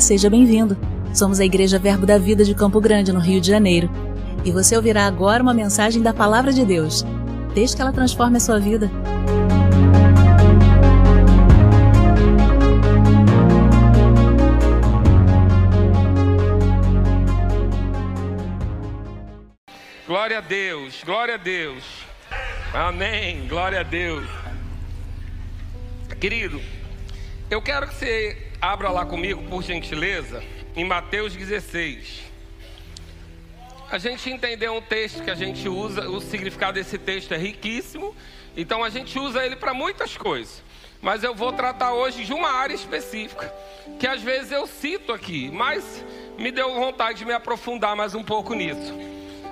Seja bem-vindo. Somos a Igreja Verbo da Vida de Campo Grande, no Rio de Janeiro. E você ouvirá agora uma mensagem da Palavra de Deus. Desde que ela transforme a sua vida. Glória a Deus, glória a Deus. Amém, glória a Deus. Querido, eu quero que você abra lá comigo, por gentileza, em Mateus 16. A gente entendeu um texto que a gente usa, o significado desse texto é riquíssimo, então a gente usa ele para muitas coisas. Mas eu vou tratar hoje de uma área específica, que às vezes eu cito aqui, mas me deu vontade de me aprofundar mais um pouco nisso.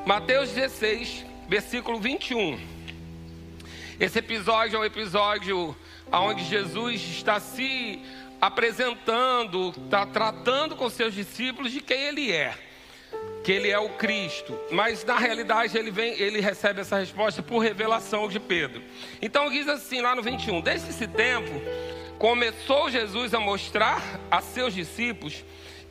Mateus 16, versículo 21. Esse episódio é um episódio onde Jesus está se apresentando, está tratando com seus discípulos de quem ele é, que ele é o Cristo. Mas na realidade ele vem, ele recebe essa resposta por revelação de Pedro. Então diz assim lá no 21: Desde esse tempo começou Jesus a mostrar a seus discípulos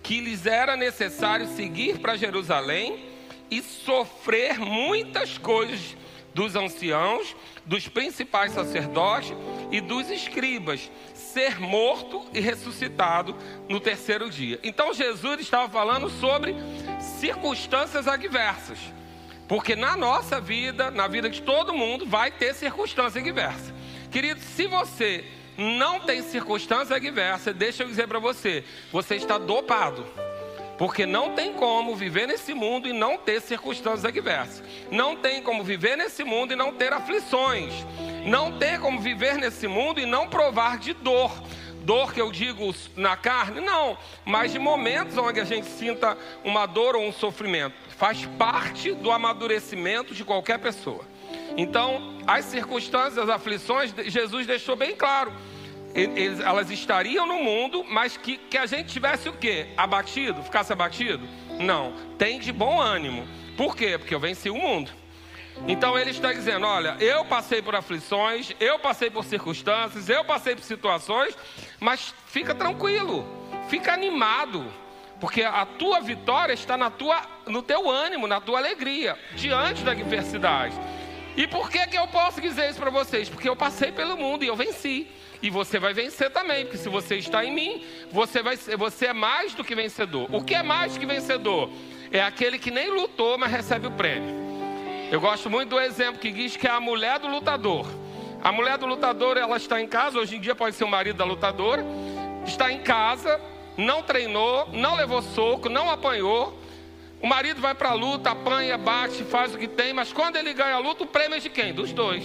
que lhes era necessário seguir para Jerusalém e sofrer muitas coisas dos anciãos, dos principais sacerdotes e dos escribas, ser morto e ressuscitado no terceiro dia. Então Jesus estava falando sobre circunstâncias adversas. Porque na nossa vida, na vida de todo mundo, vai ter circunstância adversa. Querido, se você não tem circunstância adversa, deixa eu dizer para você, você está dopado. Porque não tem como viver nesse mundo e não ter circunstâncias adversas. Não tem como viver nesse mundo e não ter aflições. Não tem como viver nesse mundo e não provar de dor. Dor que eu digo na carne, não, mas de momentos onde a gente sinta uma dor ou um sofrimento. Faz parte do amadurecimento de qualquer pessoa. Então, as circunstâncias, as aflições, Jesus deixou bem claro eles, elas estariam no mundo, mas que, que a gente tivesse o quê? Abatido? Ficasse abatido? Não. Tem de bom ânimo. Por quê? Porque eu venci o mundo. Então ele está dizendo: olha, eu passei por aflições, eu passei por circunstâncias, eu passei por situações, mas fica tranquilo, fica animado, porque a tua vitória está na tua, no teu ânimo, na tua alegria, diante da adversidade. E por que, que eu posso dizer isso para vocês? Porque eu passei pelo mundo e eu venci. E você vai vencer também, porque se você está em mim, você, vai, você é mais do que vencedor. O que é mais do que vencedor? É aquele que nem lutou, mas recebe o prêmio. Eu gosto muito do exemplo que diz que é a mulher do lutador. A mulher do lutador, ela está em casa, hoje em dia pode ser o marido da lutadora, está em casa, não treinou, não levou soco, não apanhou. O marido vai para a luta, apanha, bate, faz o que tem, mas quando ele ganha a luta, o prêmio é de quem? Dos dois.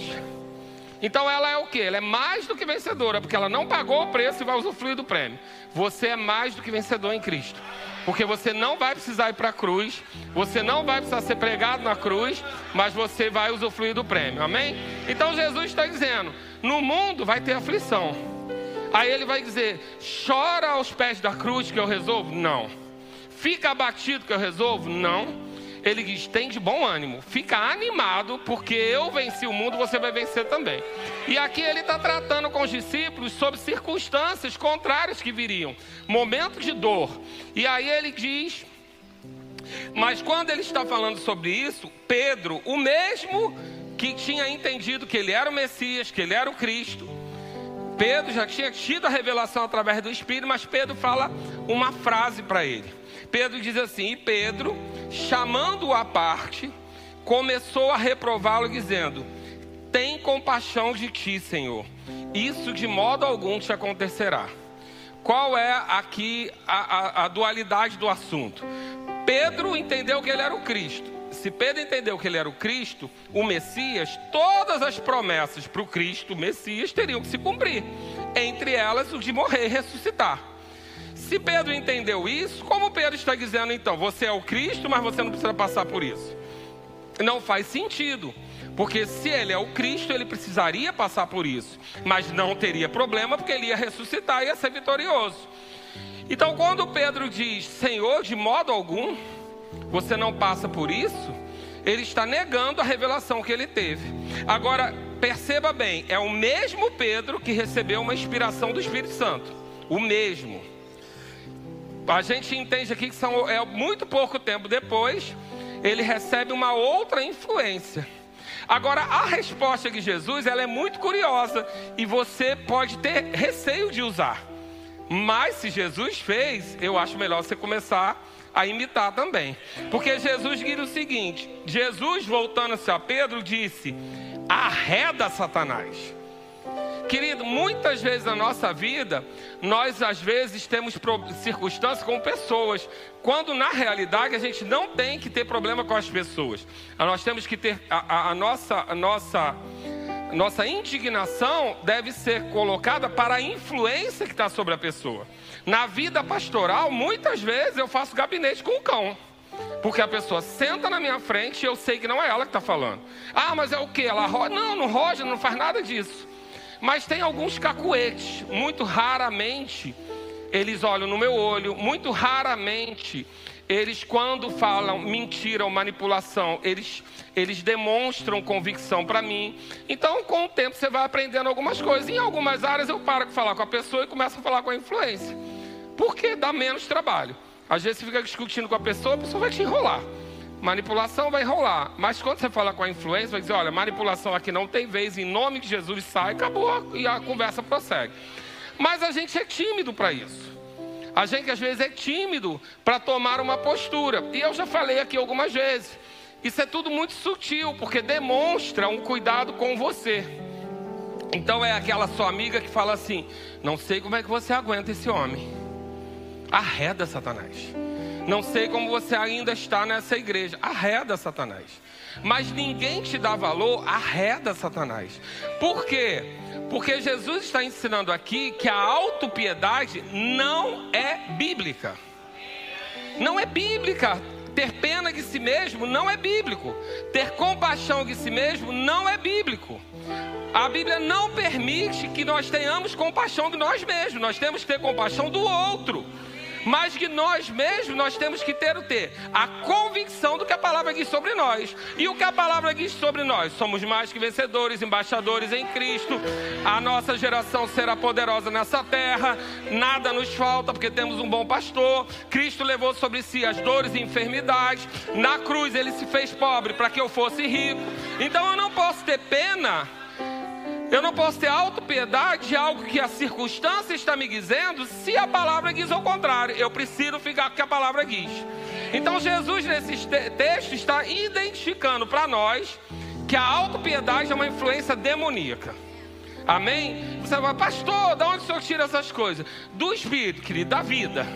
Então ela é o que? Ela é mais do que vencedora, porque ela não pagou o preço e vai usufruir do prêmio. Você é mais do que vencedor em Cristo. Porque você não vai precisar ir para a cruz, você não vai precisar ser pregado na cruz, mas você vai usufruir do prêmio. Amém? Então Jesus está dizendo: no mundo vai ter aflição. Aí ele vai dizer: chora aos pés da cruz que eu resolvo? Não. Fica abatido que eu resolvo? Não ele diz: tem de bom ânimo, fica animado, porque eu venci o mundo, você vai vencer também. E aqui ele está tratando com os discípulos sobre circunstâncias contrárias que viriam, momentos de dor. E aí ele diz: mas quando ele está falando sobre isso, Pedro, o mesmo que tinha entendido que ele era o Messias, que ele era o Cristo, Pedro já tinha tido a revelação através do Espírito, mas Pedro fala uma frase para ele. Pedro diz assim: E Pedro, chamando-o à parte, começou a reprová-lo, dizendo: Tem compaixão de ti, Senhor. Isso de modo algum te acontecerá. Qual é aqui a, a, a dualidade do assunto? Pedro entendeu que ele era o Cristo. Se Pedro entendeu que ele era o Cristo, o Messias, todas as promessas para o Cristo, o Messias, teriam que se cumprir. Entre elas, o de morrer e ressuscitar. Se Pedro entendeu isso, como Pedro está dizendo então, você é o Cristo, mas você não precisa passar por isso? Não faz sentido. Porque se ele é o Cristo, ele precisaria passar por isso. Mas não teria problema, porque ele ia ressuscitar e ia ser vitorioso. Então, quando Pedro diz, Senhor, de modo algum, você não passa por isso, ele está negando a revelação que ele teve. Agora, perceba bem, é o mesmo Pedro que recebeu uma inspiração do Espírito Santo. O mesmo. A gente entende aqui que são, é muito pouco tempo depois, ele recebe uma outra influência. Agora, a resposta de Jesus, ela é muito curiosa e você pode ter receio de usar. Mas se Jesus fez, eu acho melhor você começar a imitar também. Porque Jesus diz o seguinte: Jesus, voltando-se a Pedro, disse: arreda Satanás. Querido, muitas vezes na nossa vida, nós às vezes temos circunstâncias com pessoas, quando na realidade a gente não tem que ter problema com as pessoas. Nós temos que ter a, a, a nossa, a nossa, nossa indignação deve ser colocada para a influência que está sobre a pessoa. Na vida pastoral, muitas vezes eu faço gabinete com o cão. Porque a pessoa senta na minha frente e eu sei que não é ela que está falando. Ah, mas é o que? Ela roja? Não, não roja, não faz nada disso. Mas tem alguns cacuetes, muito raramente eles olham no meu olho, muito raramente eles quando falam mentira ou manipulação, eles, eles demonstram convicção para mim. Então, com o tempo, você vai aprendendo algumas coisas. Em algumas áreas, eu paro de falar com a pessoa e começo a falar com a influência. Porque dá menos trabalho. Às vezes você fica discutindo com a pessoa, a pessoa vai te enrolar. Manipulação vai rolar. Mas quando você fala com a influência, vai dizer: olha, manipulação aqui não tem vez, em nome de Jesus sai, acabou e a conversa prossegue. Mas a gente é tímido para isso. A gente às vezes é tímido para tomar uma postura. E eu já falei aqui algumas vezes. Isso é tudo muito sutil, porque demonstra um cuidado com você. Então é aquela sua amiga que fala assim: Não sei como é que você aguenta esse homem. Arreda Satanás. Não sei como você ainda está nessa igreja. Arreda Satanás. Mas ninguém te dá valor, arreda Satanás. Por quê? Porque Jesus está ensinando aqui que a autopiedade não é bíblica. Não é bíblica. Ter pena de si mesmo não é bíblico. Ter compaixão de si mesmo não é bíblico. A Bíblia não permite que nós tenhamos compaixão de nós mesmos. Nós temos que ter compaixão do outro mas que nós mesmos nós temos que ter o ter a convicção do que a palavra diz sobre nós. E o que a palavra diz sobre nós? Somos mais que vencedores, embaixadores em Cristo. A nossa geração será poderosa nessa terra. Nada nos falta porque temos um bom pastor. Cristo levou sobre si as dores e enfermidades. Na cruz ele se fez pobre para que eu fosse rico. Então eu não posso ter pena eu não posso ter autopiedade de algo que a circunstância está me dizendo, se a palavra diz o contrário. Eu preciso ficar com o que a palavra diz. Então Jesus nesse texto está identificando para nós que a autopiedade é uma influência demoníaca. Amém? Você vai, pastor, de onde o senhor tira essas coisas? Do Espírito, querido, da vida.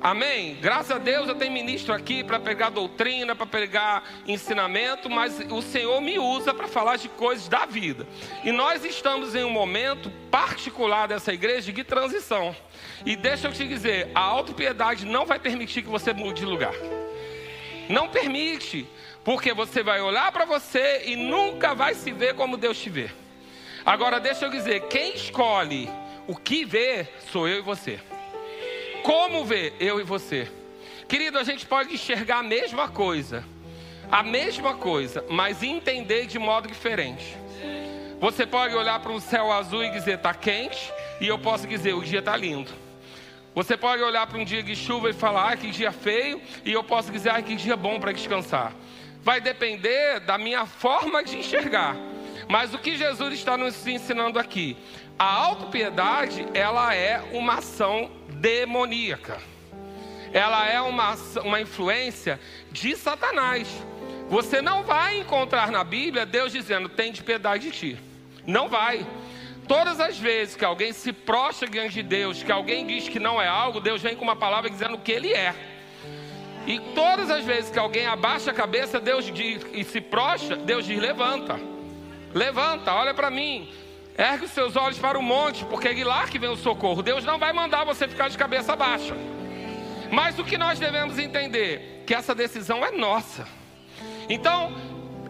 Amém? Graças a Deus eu tenho ministro aqui para pegar doutrina, para pegar ensinamento, mas o Senhor me usa para falar de coisas da vida. E nós estamos em um momento particular dessa igreja de transição. E deixa eu te dizer, a autopiedade não vai permitir que você mude de lugar. Não permite, porque você vai olhar para você e nunca vai se ver como Deus te vê. Agora deixa eu dizer, quem escolhe o que vê sou eu e você. Como ver eu e você? Querido, a gente pode enxergar a mesma coisa, a mesma coisa, mas entender de modo diferente. Você pode olhar para um céu azul e dizer está quente, e eu posso dizer o dia está lindo. Você pode olhar para um dia de chuva e falar ah, que dia feio, e eu posso dizer ah, que dia bom para descansar. Vai depender da minha forma de enxergar. Mas o que Jesus está nos ensinando aqui? A autopiedade, ela é uma ação demoníaca. Ela é uma, uma influência de Satanás. Você não vai encontrar na Bíblia Deus dizendo, tem de piedade de ti. Não vai. Todas as vezes que alguém se prostra diante de Deus, que alguém diz que não é algo, Deus vem com uma palavra dizendo que ele é. E todas as vezes que alguém abaixa a cabeça, Deus diz e se prostra, Deus diz: levanta, levanta, olha para mim. Ergue os seus olhos para o monte, porque é lá que vem o socorro. Deus não vai mandar você ficar de cabeça baixa. Mas o que nós devemos entender? Que essa decisão é nossa. Então,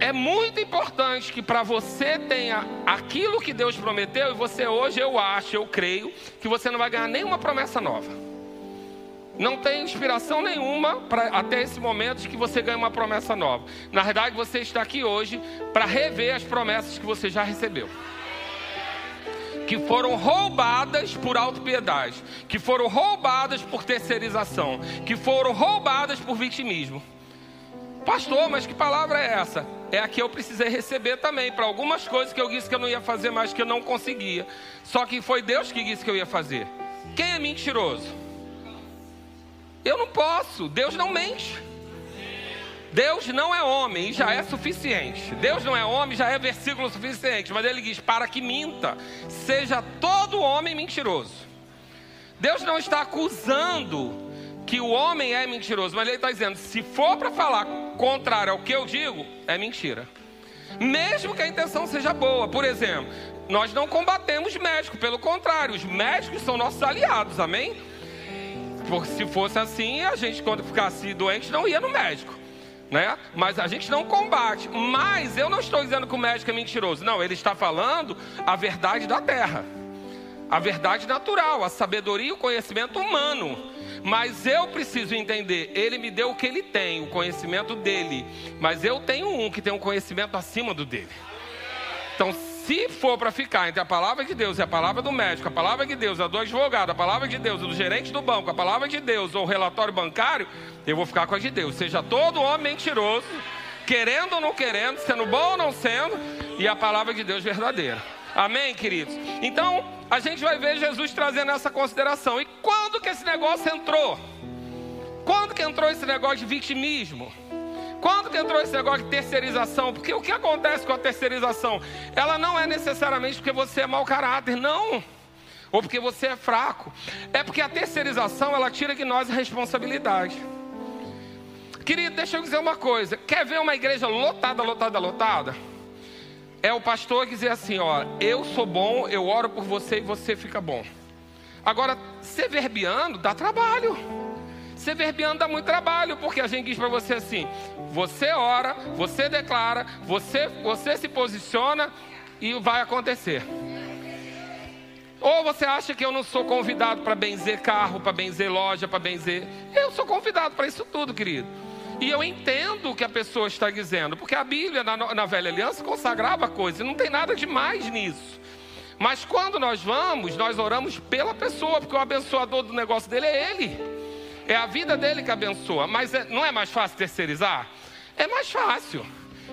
é muito importante que para você tenha aquilo que Deus prometeu, e você hoje, eu acho, eu creio, que você não vai ganhar nenhuma promessa nova. Não tem inspiração nenhuma para até esse momento de que você ganhe uma promessa nova. Na verdade, você está aqui hoje para rever as promessas que você já recebeu. Que foram roubadas por autopiedade, que foram roubadas por terceirização, que foram roubadas por vitimismo. Pastor, mas que palavra é essa? É a que eu precisei receber também, para algumas coisas que eu disse que eu não ia fazer mais, que eu não conseguia. Só que foi Deus que disse que eu ia fazer. Quem é mentiroso? Eu não posso, Deus não mente. Deus não é homem e já é suficiente. Deus não é homem já é versículo suficiente. Mas ele diz: para que minta, seja todo homem mentiroso. Deus não está acusando que o homem é mentiroso, mas ele está dizendo: se for para falar contrário ao que eu digo, é mentira. Mesmo que a intenção seja boa. Por exemplo, nós não combatemos médicos, pelo contrário, os médicos são nossos aliados, amém? Porque se fosse assim, a gente, quando ficasse doente, não ia no médico né? Mas a gente não combate. Mas eu não estou dizendo que o médico é mentiroso. Não, ele está falando a verdade da terra. A verdade natural, a sabedoria e o conhecimento humano. Mas eu preciso entender, ele me deu o que ele tem, o conhecimento dele. Mas eu tenho um que tem um conhecimento acima do dele. Então, se for para ficar entre a palavra de Deus e a palavra do médico, a palavra de Deus, a do advogado, a palavra de Deus, do gerente do banco, a palavra de Deus ou o relatório bancário, eu vou ficar com a de Deus. Seja todo homem mentiroso, querendo ou não querendo, sendo bom ou não sendo, e a palavra de Deus verdadeira. Amém, queridos? Então, a gente vai ver Jesus trazendo essa consideração. E quando que esse negócio entrou? Quando que entrou esse negócio de vitimismo? Quando que entrou esse negócio de terceirização? Porque o que acontece com a terceirização? Ela não é necessariamente porque você é mau caráter, não. Ou porque você é fraco. É porque a terceirização, ela tira de nós a responsabilidade. Querido, deixa eu dizer uma coisa. Quer ver uma igreja lotada, lotada, lotada? É o pastor dizer assim, ó, eu sou bom, eu oro por você e você fica bom. Agora, ser verbiano dá trabalho. Ser verbiano dá muito trabalho, porque a gente diz para você assim: você ora, você declara, você, você se posiciona e vai acontecer. Ou você acha que eu não sou convidado para benzer carro, para benzer loja, para benzer. Eu sou convidado para isso tudo, querido. E eu entendo o que a pessoa está dizendo, porque a Bíblia, na, na velha aliança, consagrava coisas, não tem nada demais nisso. Mas quando nós vamos, nós oramos pela pessoa, porque o abençoador do negócio dele é ele. É a vida dele que abençoa. Mas é, não é mais fácil terceirizar? É mais fácil.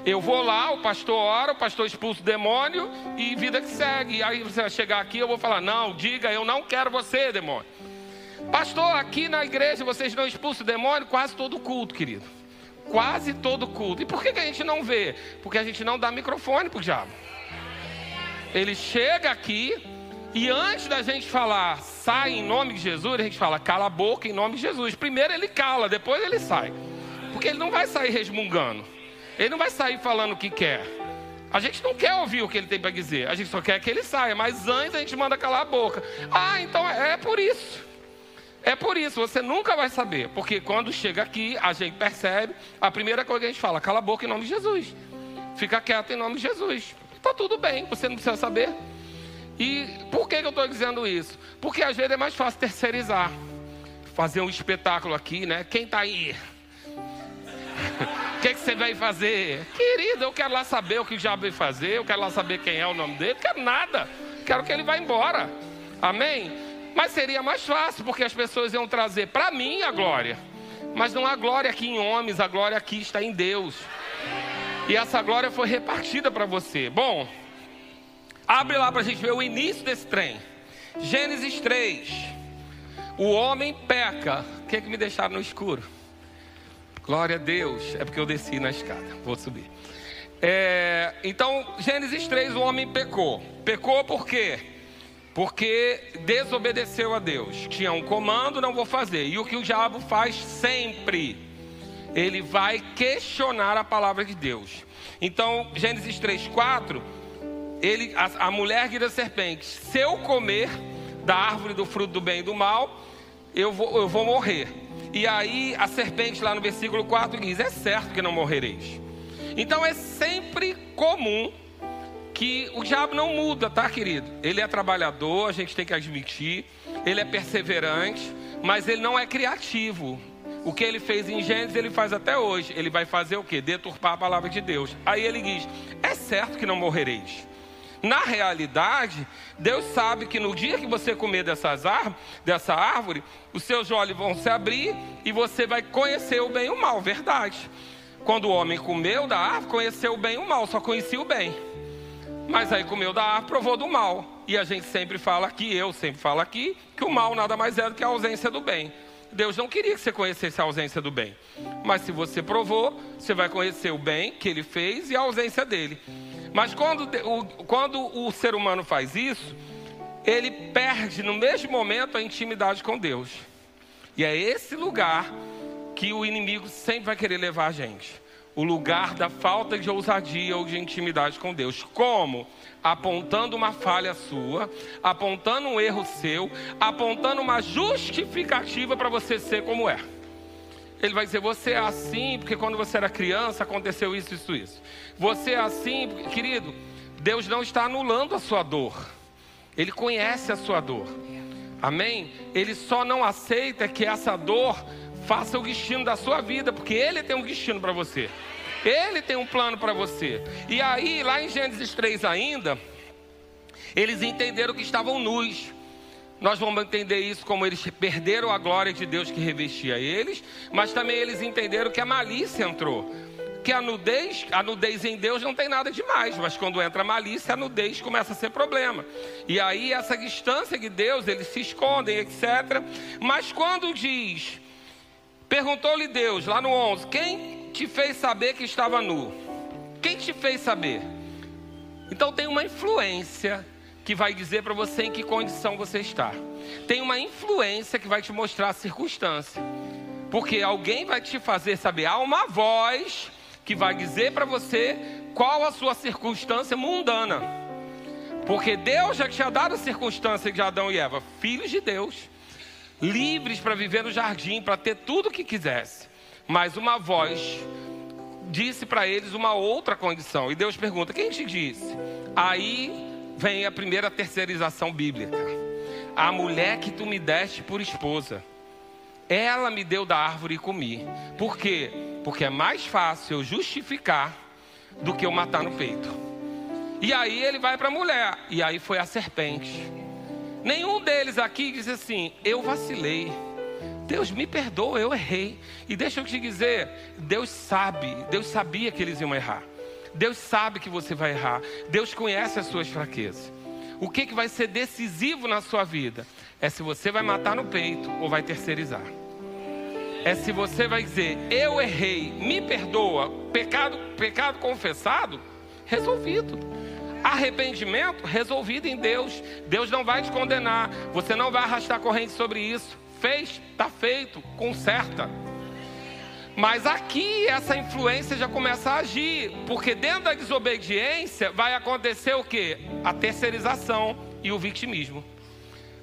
Eu vou lá, o pastor ora, o pastor expulsa o demônio e vida que segue. E aí você vai chegar aqui, eu vou falar: não, diga, eu não quero você, demônio. Pastor, aqui na igreja vocês não expulsam o demônio quase todo culto, querido. Quase todo culto. E por que, que a gente não vê? Porque a gente não dá microfone para o diabo. Ele chega aqui, e antes da gente falar, sai em nome de Jesus, a gente fala, cala a boca em nome de Jesus. Primeiro ele cala, depois ele sai. Porque ele não vai sair resmungando. Ele não vai sair falando o que quer. A gente não quer ouvir o que ele tem para dizer. A gente só quer que ele saia. Mas antes a gente manda calar a boca. Ah, então é, é por isso. É por isso, você nunca vai saber. Porque quando chega aqui, a gente percebe. A primeira coisa que a gente fala, cala a boca em nome de Jesus. Fica quieto em nome de Jesus. Está tudo bem, você não precisa saber. E por que, que eu estou dizendo isso? Porque às vezes é mais fácil terceirizar. Fazer um espetáculo aqui, né? Quem está aí? O que, que você vai fazer? Querido, eu quero lá saber o que o diabo vai fazer, eu quero lá saber quem é o nome dele, quero nada. Quero que ele vá embora. Amém? Mas seria mais fácil, porque as pessoas iam trazer para mim a glória. Mas não há glória aqui em homens, a glória aqui está em Deus. E essa glória foi repartida para você. Bom, Abre lá para a gente ver o início desse trem. Gênesis 3. O homem peca. O que é que me deixaram no escuro? Glória a Deus. É porque eu desci na escada. Vou subir. É, então, Gênesis 3, o homem pecou. Pecou por quê? Porque desobedeceu a Deus. Tinha um comando, não vou fazer. E o que o diabo faz sempre? Ele vai questionar a palavra de Deus. Então, Gênesis 3, 4 ele, a, a mulher guia a serpente: se eu comer da árvore do fruto do bem e do mal, eu vou, eu vou morrer. E aí a serpente lá no versículo 4 diz: É certo que não morrereis. Então é sempre comum que o diabo não muda, tá, querido? Ele é trabalhador, a gente tem que admitir, ele é perseverante, mas ele não é criativo. O que ele fez em Gênesis, ele faz até hoje. Ele vai fazer o quê? Deturpar a palavra de Deus. Aí ele diz: É certo que não morrereis. Na realidade, Deus sabe que no dia que você comer dessas dessa árvore, os seus olhos vão se abrir e você vai conhecer o bem e o mal, verdade. Quando o homem comeu da árvore, conheceu o bem e o mal, só conhecia o bem. Mas aí comeu da árvore, provou do mal. E a gente sempre fala aqui, eu sempre falo aqui, que o mal nada mais é do que a ausência do bem. Deus não queria que você conhecesse a ausência do bem. Mas se você provou, você vai conhecer o bem que ele fez e a ausência dele. Mas quando o, quando o ser humano faz isso, ele perde no mesmo momento a intimidade com Deus. E é esse lugar que o inimigo sempre vai querer levar a gente. O lugar da falta de ousadia ou de intimidade com Deus. Como? Apontando uma falha sua, apontando um erro seu, apontando uma justificativa para você ser como é. Ele vai dizer: Você é assim porque quando você era criança aconteceu isso, isso, isso. Você é assim, querido. Deus não está anulando a sua dor. Ele conhece a sua dor. Amém? Ele só não aceita que essa dor faça o destino da sua vida, porque Ele tem um destino para você. Ele tem um plano para você. E aí, lá em Gênesis 3 ainda, eles entenderam que estavam nus. Nós vamos entender isso como eles perderam a glória de Deus que revestia eles, mas também eles entenderam que a malícia entrou. Que a nudez, a nudez em Deus não tem nada demais, mas quando entra a malícia, a nudez começa a ser problema. E aí essa distância de Deus, eles se escondem, etc. Mas quando diz, perguntou-lhe Deus, lá no 11, quem te fez saber que estava nu? Quem te fez saber? Então tem uma influência que vai dizer para você em que condição você está. Tem uma influência que vai te mostrar a circunstância. Porque alguém vai te fazer saber, há uma voz que vai dizer para você qual a sua circunstância mundana. Porque Deus já tinha dado a circunstância de Adão e Eva, filhos de Deus, livres para viver no jardim, para ter tudo o que quisesse. Mas uma voz disse para eles uma outra condição. E Deus pergunta: quem te disse? Aí vem a primeira terceirização bíblica. A mulher que tu me deste por esposa, ela me deu da árvore e comi. Por quê? Porque é mais fácil eu justificar do que eu matar no peito. E aí ele vai para a mulher, e aí foi a serpente. Nenhum deles aqui diz assim: eu vacilei. Deus me perdoa, eu errei. E deixa eu te dizer, Deus sabe, Deus sabia que eles iam errar. Deus sabe que você vai errar. Deus conhece as suas fraquezas. O que, que vai ser decisivo na sua vida? É se você vai matar no peito ou vai terceirizar. É se você vai dizer, eu errei, me perdoa, pecado, pecado confessado, resolvido. Arrependimento, resolvido em Deus. Deus não vai te condenar. Você não vai arrastar corrente sobre isso. Fez, está feito, conserta. Mas aqui essa influência já começa a agir, porque dentro da desobediência vai acontecer o que? A terceirização e o vitimismo.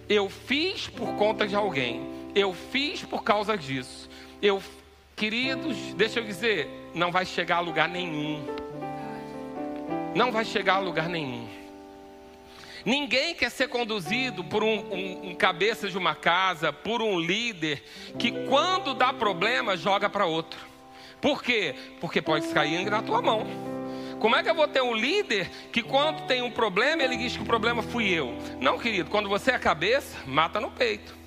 Eu fiz por conta de alguém, eu fiz por causa disso. Eu, queridos, deixa eu dizer, não vai chegar a lugar nenhum. Não vai chegar a lugar nenhum. Ninguém quer ser conduzido por um, um, um, cabeça de uma casa, por um líder que quando dá problema joga para outro. Por quê? Porque pode cair na tua mão. Como é que eu vou ter um líder que quando tem um problema ele diz que o problema fui eu? Não, querido, quando você é cabeça, mata no peito.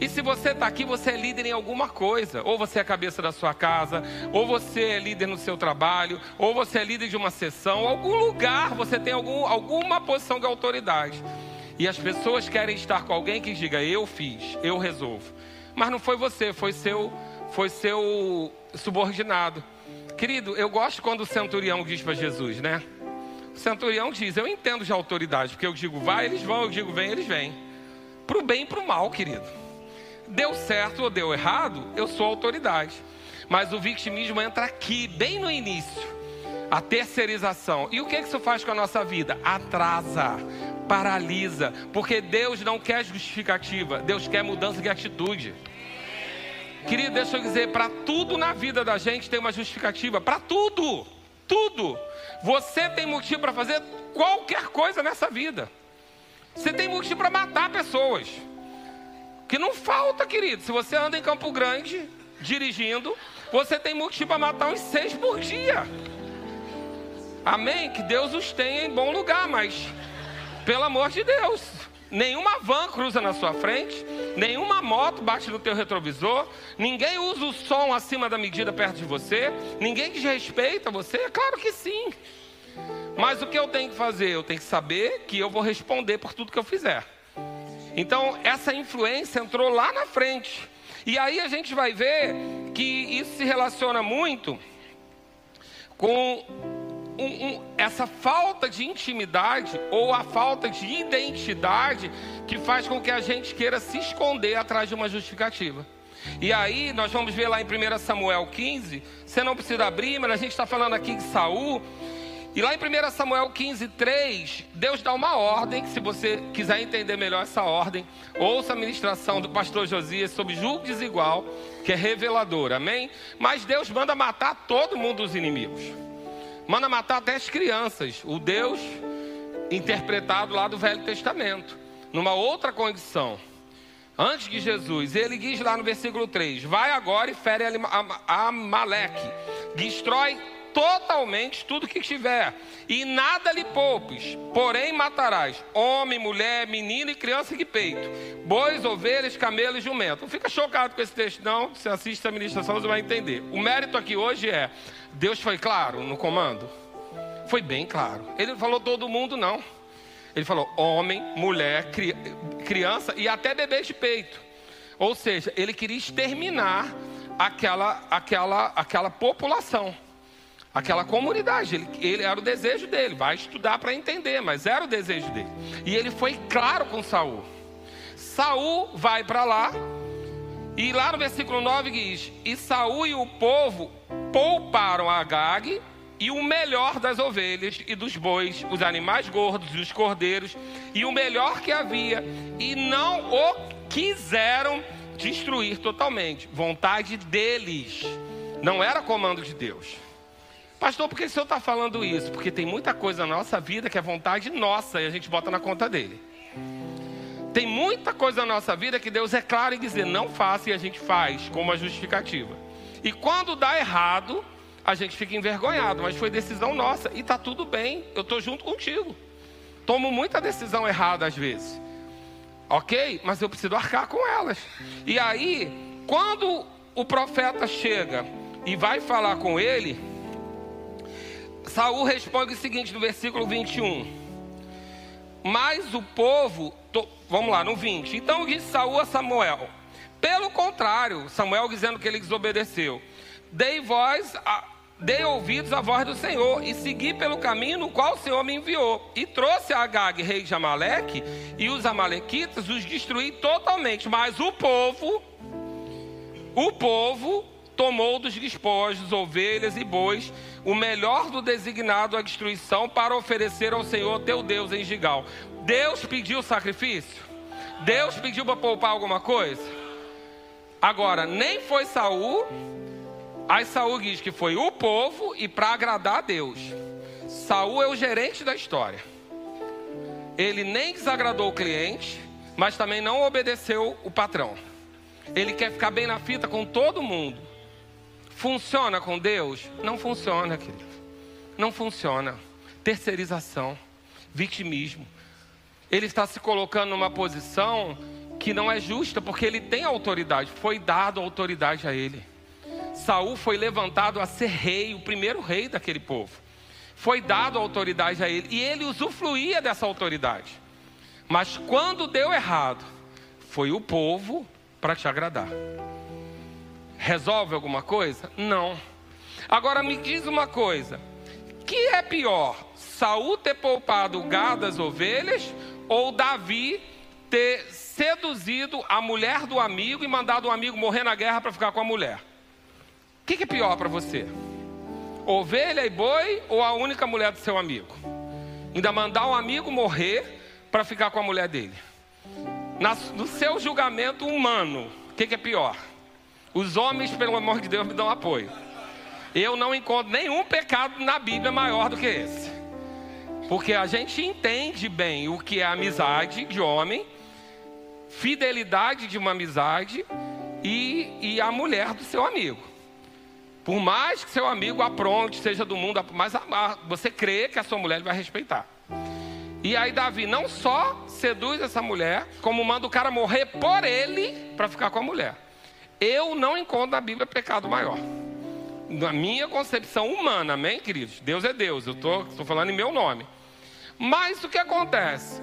E se você está aqui, você é líder em alguma coisa. Ou você é a cabeça da sua casa, ou você é líder no seu trabalho, ou você é líder de uma sessão, algum lugar você tem algum, alguma posição de autoridade. E as pessoas querem estar com alguém que diga: Eu fiz, eu resolvo. Mas não foi você, foi seu, foi seu subordinado. Querido, eu gosto quando o centurião diz para Jesus, né? O centurião diz: Eu entendo de autoridade, porque eu digo vai, eles vão, eu digo vem, eles vêm. Para o bem e para o mal, querido deu certo ou deu errado, eu sou autoridade. Mas o vitimismo entra aqui, bem no início. A terceirização. E o que isso faz com a nossa vida? Atrasa, paralisa. Porque Deus não quer justificativa, Deus quer mudança de atitude. Querido, deixa eu dizer, para tudo na vida da gente tem uma justificativa. Para tudo, tudo. Você tem motivo para fazer qualquer coisa nessa vida. Você tem motivo para matar pessoas. Que não falta, querido. Se você anda em Campo Grande, dirigindo, você tem motivo para matar uns seis por dia. Amém? Que Deus os tenha em bom lugar, mas Pelo amor de Deus. Nenhuma van cruza na sua frente, nenhuma moto bate no teu retrovisor, ninguém usa o som acima da medida perto de você, ninguém desrespeita você, é claro que sim. Mas o que eu tenho que fazer? Eu tenho que saber que eu vou responder por tudo que eu fizer. Então, essa influência entrou lá na frente. E aí a gente vai ver que isso se relaciona muito com um, um, essa falta de intimidade ou a falta de identidade que faz com que a gente queira se esconder atrás de uma justificativa. E aí nós vamos ver lá em 1 Samuel 15, você não precisa abrir, mas a gente está falando aqui de Saul. E lá em 1 Samuel 15, 3, Deus dá uma ordem, que se você quiser entender melhor essa ordem, ouça a ministração do pastor Josias sobre julgo desigual, que é reveladora, amém? Mas Deus manda matar todo mundo dos inimigos manda matar até as crianças. O Deus interpretado lá do Velho Testamento, numa outra condição. Antes de Jesus, ele diz lá no versículo 3: Vai agora e fere Amaleque, destrói totalmente tudo que tiver, e nada lhe poupes, porém matarás homem, mulher, menino e criança de peito, bois, ovelhas, camelos e jumento. Não fica chocado com esse texto, não. Se assiste a ministração, você vai entender. O mérito aqui hoje é Deus foi claro no comando? Foi bem claro. Ele falou todo mundo, não. Ele falou homem, mulher, criança e até bebê de peito. Ou seja, ele queria exterminar aquela, aquela, aquela população, aquela comunidade. Ele, ele era o desejo dele. Vai estudar para entender, mas era o desejo dele. E ele foi claro com Saul. Saul vai para lá e lá no versículo 9 diz: E Saul e o povo pouparam a Agag e o melhor das ovelhas e dos bois, os animais gordos e os cordeiros, e o melhor que havia, e não o quiseram destruir totalmente. Vontade deles, não era comando de Deus. Pastor, por que o senhor está falando isso? Porque tem muita coisa na nossa vida que é vontade nossa e a gente bota na conta dele. Tem muita coisa na nossa vida que Deus é claro em dizer não faça e a gente faz como uma justificativa. E quando dá errado, a gente fica envergonhado, mas foi decisão nossa e tá tudo bem, eu tô junto contigo. Tomo muita decisão errada às vezes. OK? Mas eu preciso arcar com elas. E aí, quando o profeta chega e vai falar com ele, Saul responde o seguinte no versículo 21: mas o povo, to, vamos lá, no 20. Então disse Saul a Samuel: Pelo contrário, Samuel dizendo que ele desobedeceu. Dei voz, a, dei ouvidos à voz do Senhor e segui pelo caminho no qual o Senhor me enviou. E trouxe a Agag, rei de Amaleque, e os amalequitas os destruí totalmente. Mas o povo, o povo tomou dos despojos ovelhas e bois, o melhor do designado à destruição, para oferecer ao Senhor teu Deus em Gigal. Deus pediu sacrifício? Deus pediu para poupar alguma coisa? Agora, nem foi Saul, aí Saul diz que foi o povo e para agradar a Deus. Saul é o gerente da história. Ele nem desagradou o cliente, mas também não obedeceu o patrão. Ele quer ficar bem na fita com todo mundo. Funciona com Deus? Não funciona, querido. Não funciona. Terceirização, vitimismo. Ele está se colocando numa posição que não é justa, porque ele tem autoridade, foi dado autoridade a ele. Saul foi levantado a ser rei, o primeiro rei daquele povo. Foi dado autoridade a ele e ele usufruía dessa autoridade. Mas quando deu errado, foi o povo para te agradar. Resolve alguma coisa? Não. Agora me diz uma coisa: que é pior, Saul ter poupado o gado das ovelhas ou Davi ter seduzido a mulher do amigo e mandado o amigo morrer na guerra para ficar com a mulher? O que, que é pior para você? Ovelha e boi ou a única mulher do seu amigo? Ainda mandar o amigo morrer para ficar com a mulher dele? No seu julgamento humano, o que, que é pior? Os homens, pelo amor de Deus, me dão apoio. Eu não encontro nenhum pecado na Bíblia maior do que esse. Porque a gente entende bem o que é amizade de homem, fidelidade de uma amizade e, e a mulher do seu amigo. Por mais que seu amigo apronte, seja do mundo, mas você crê que a sua mulher vai respeitar. E aí Davi não só seduz essa mulher, como manda o cara morrer por ele para ficar com a mulher. Eu não encontro na Bíblia pecado maior. Na minha concepção humana, amém, queridos? Deus é Deus, eu estou falando em meu nome. Mas o que acontece?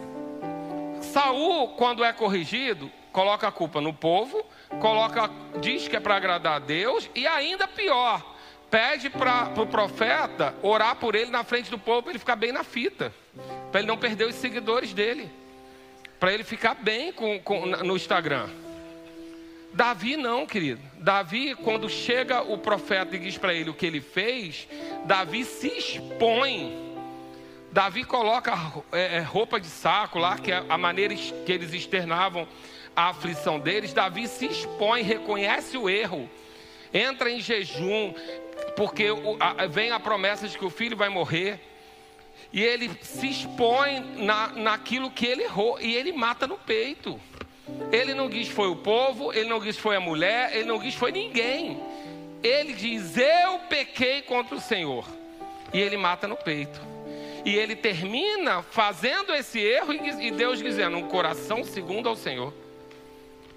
Saul, quando é corrigido, coloca a culpa no povo, coloca, diz que é para agradar a Deus, e ainda pior, pede para o pro profeta orar por ele na frente do povo para ele ficar bem na fita, para ele não perder os seguidores dele, para ele ficar bem com, com, no Instagram. Davi não, querido. Davi, quando chega o profeta e diz para ele o que ele fez, Davi se expõe. Davi coloca é, é, roupa de saco lá, que é a maneira que eles externavam a aflição deles. Davi se expõe, reconhece o erro, entra em jejum, porque vem a promessa de que o filho vai morrer. E ele se expõe na, naquilo que ele errou e ele mata no peito. Ele não diz foi o povo, ele não diz foi a mulher, ele não diz foi ninguém. Ele diz: Eu pequei contra o Senhor. E ele mata no peito. E ele termina fazendo esse erro e Deus dizendo: Um coração segundo ao Senhor.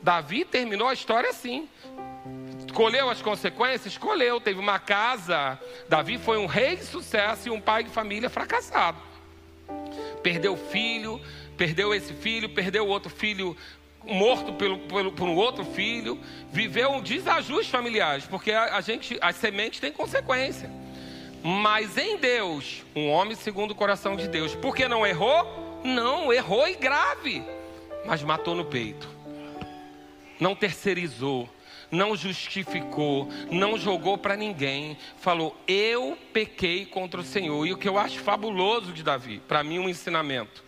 Davi terminou a história assim. Escolheu as consequências? Escolheu. Teve uma casa. Davi foi um rei de sucesso e um pai de família fracassado. Perdeu filho, perdeu esse filho, perdeu outro filho morto pelo, pelo, por um outro filho, viveu um desajuste familiares, porque a, a gente, as sementes têm consequência. Mas em Deus, um homem segundo o coração de Deus, porque não errou? Não, errou e grave, mas matou no peito. Não terceirizou, não justificou, não jogou para ninguém. Falou: Eu pequei contra o Senhor. E o que eu acho fabuloso de Davi, para mim, um ensinamento.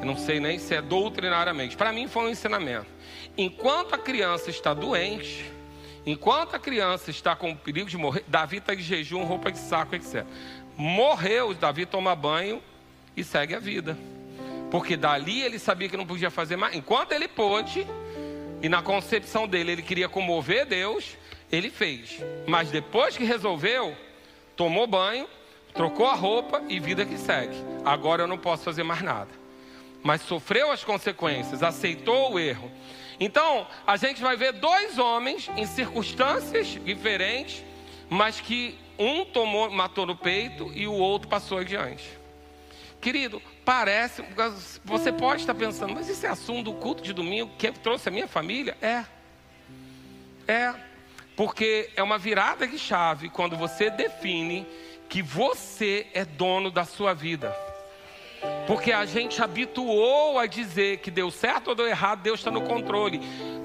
Eu não sei nem se é doutrinariamente. Para mim foi um ensinamento. Enquanto a criança está doente, enquanto a criança está com perigo de morrer, Davi está de jejum, roupa de saco, etc. Morreu, Davi toma banho e segue a vida. Porque dali ele sabia que não podia fazer mais. Enquanto ele pôde, e na concepção dele ele queria comover Deus, ele fez. Mas depois que resolveu, tomou banho, trocou a roupa e vida que segue. Agora eu não posso fazer mais nada mas sofreu as consequências, aceitou o erro. Então, a gente vai ver dois homens em circunstâncias diferentes, mas que um tomou, matou no peito e o outro passou adiante. Querido, parece, você pode estar pensando, mas esse assunto do culto de domingo que trouxe a minha família? É. É. Porque é uma virada de chave quando você define que você é dono da sua vida. Porque a gente habituou a dizer que deu certo ou deu errado, Deus está no controle.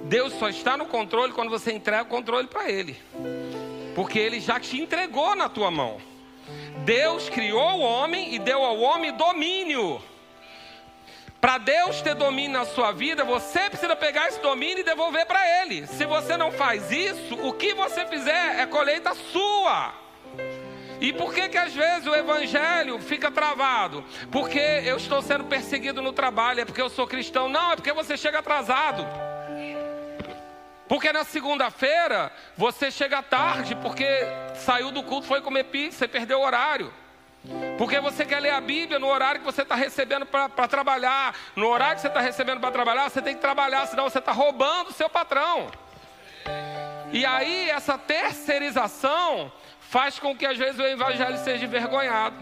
Deus só está no controle quando você entrega o controle para Ele. Porque Ele já te entregou na tua mão. Deus criou o homem e deu ao homem domínio. Para Deus ter domínio na sua vida, você precisa pegar esse domínio e devolver para Ele. Se você não faz isso, o que você fizer é colheita sua. E por que que às vezes o evangelho fica travado? Porque eu estou sendo perseguido no trabalho, é porque eu sou cristão. Não, é porque você chega atrasado. Porque na segunda-feira você chega tarde, porque saiu do culto, foi comer pizza e perdeu o horário. Porque você quer ler a Bíblia no horário que você está recebendo para trabalhar. No horário que você está recebendo para trabalhar, você tem que trabalhar, senão você está roubando o seu patrão. E aí, essa terceirização faz com que às vezes o evangelho seja envergonhado,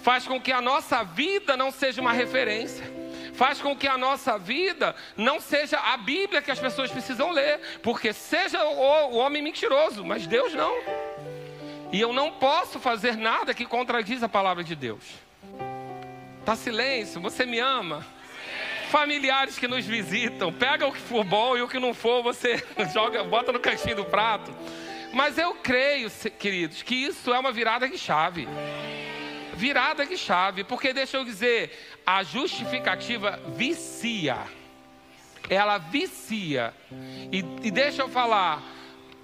faz com que a nossa vida não seja uma referência, faz com que a nossa vida não seja a Bíblia que as pessoas precisam ler, porque seja o, homem mentiroso, mas Deus não. E eu não posso fazer nada que contradiz a palavra de Deus. Tá silêncio, você me ama? familiares que nos visitam, pega o que for bom e o que não for, você joga, bota no caixinho do prato. Mas eu creio, queridos, que isso é uma virada de chave. Virada de chave, porque deixa eu dizer, a justificativa vicia. Ela vicia. E, e deixa eu falar,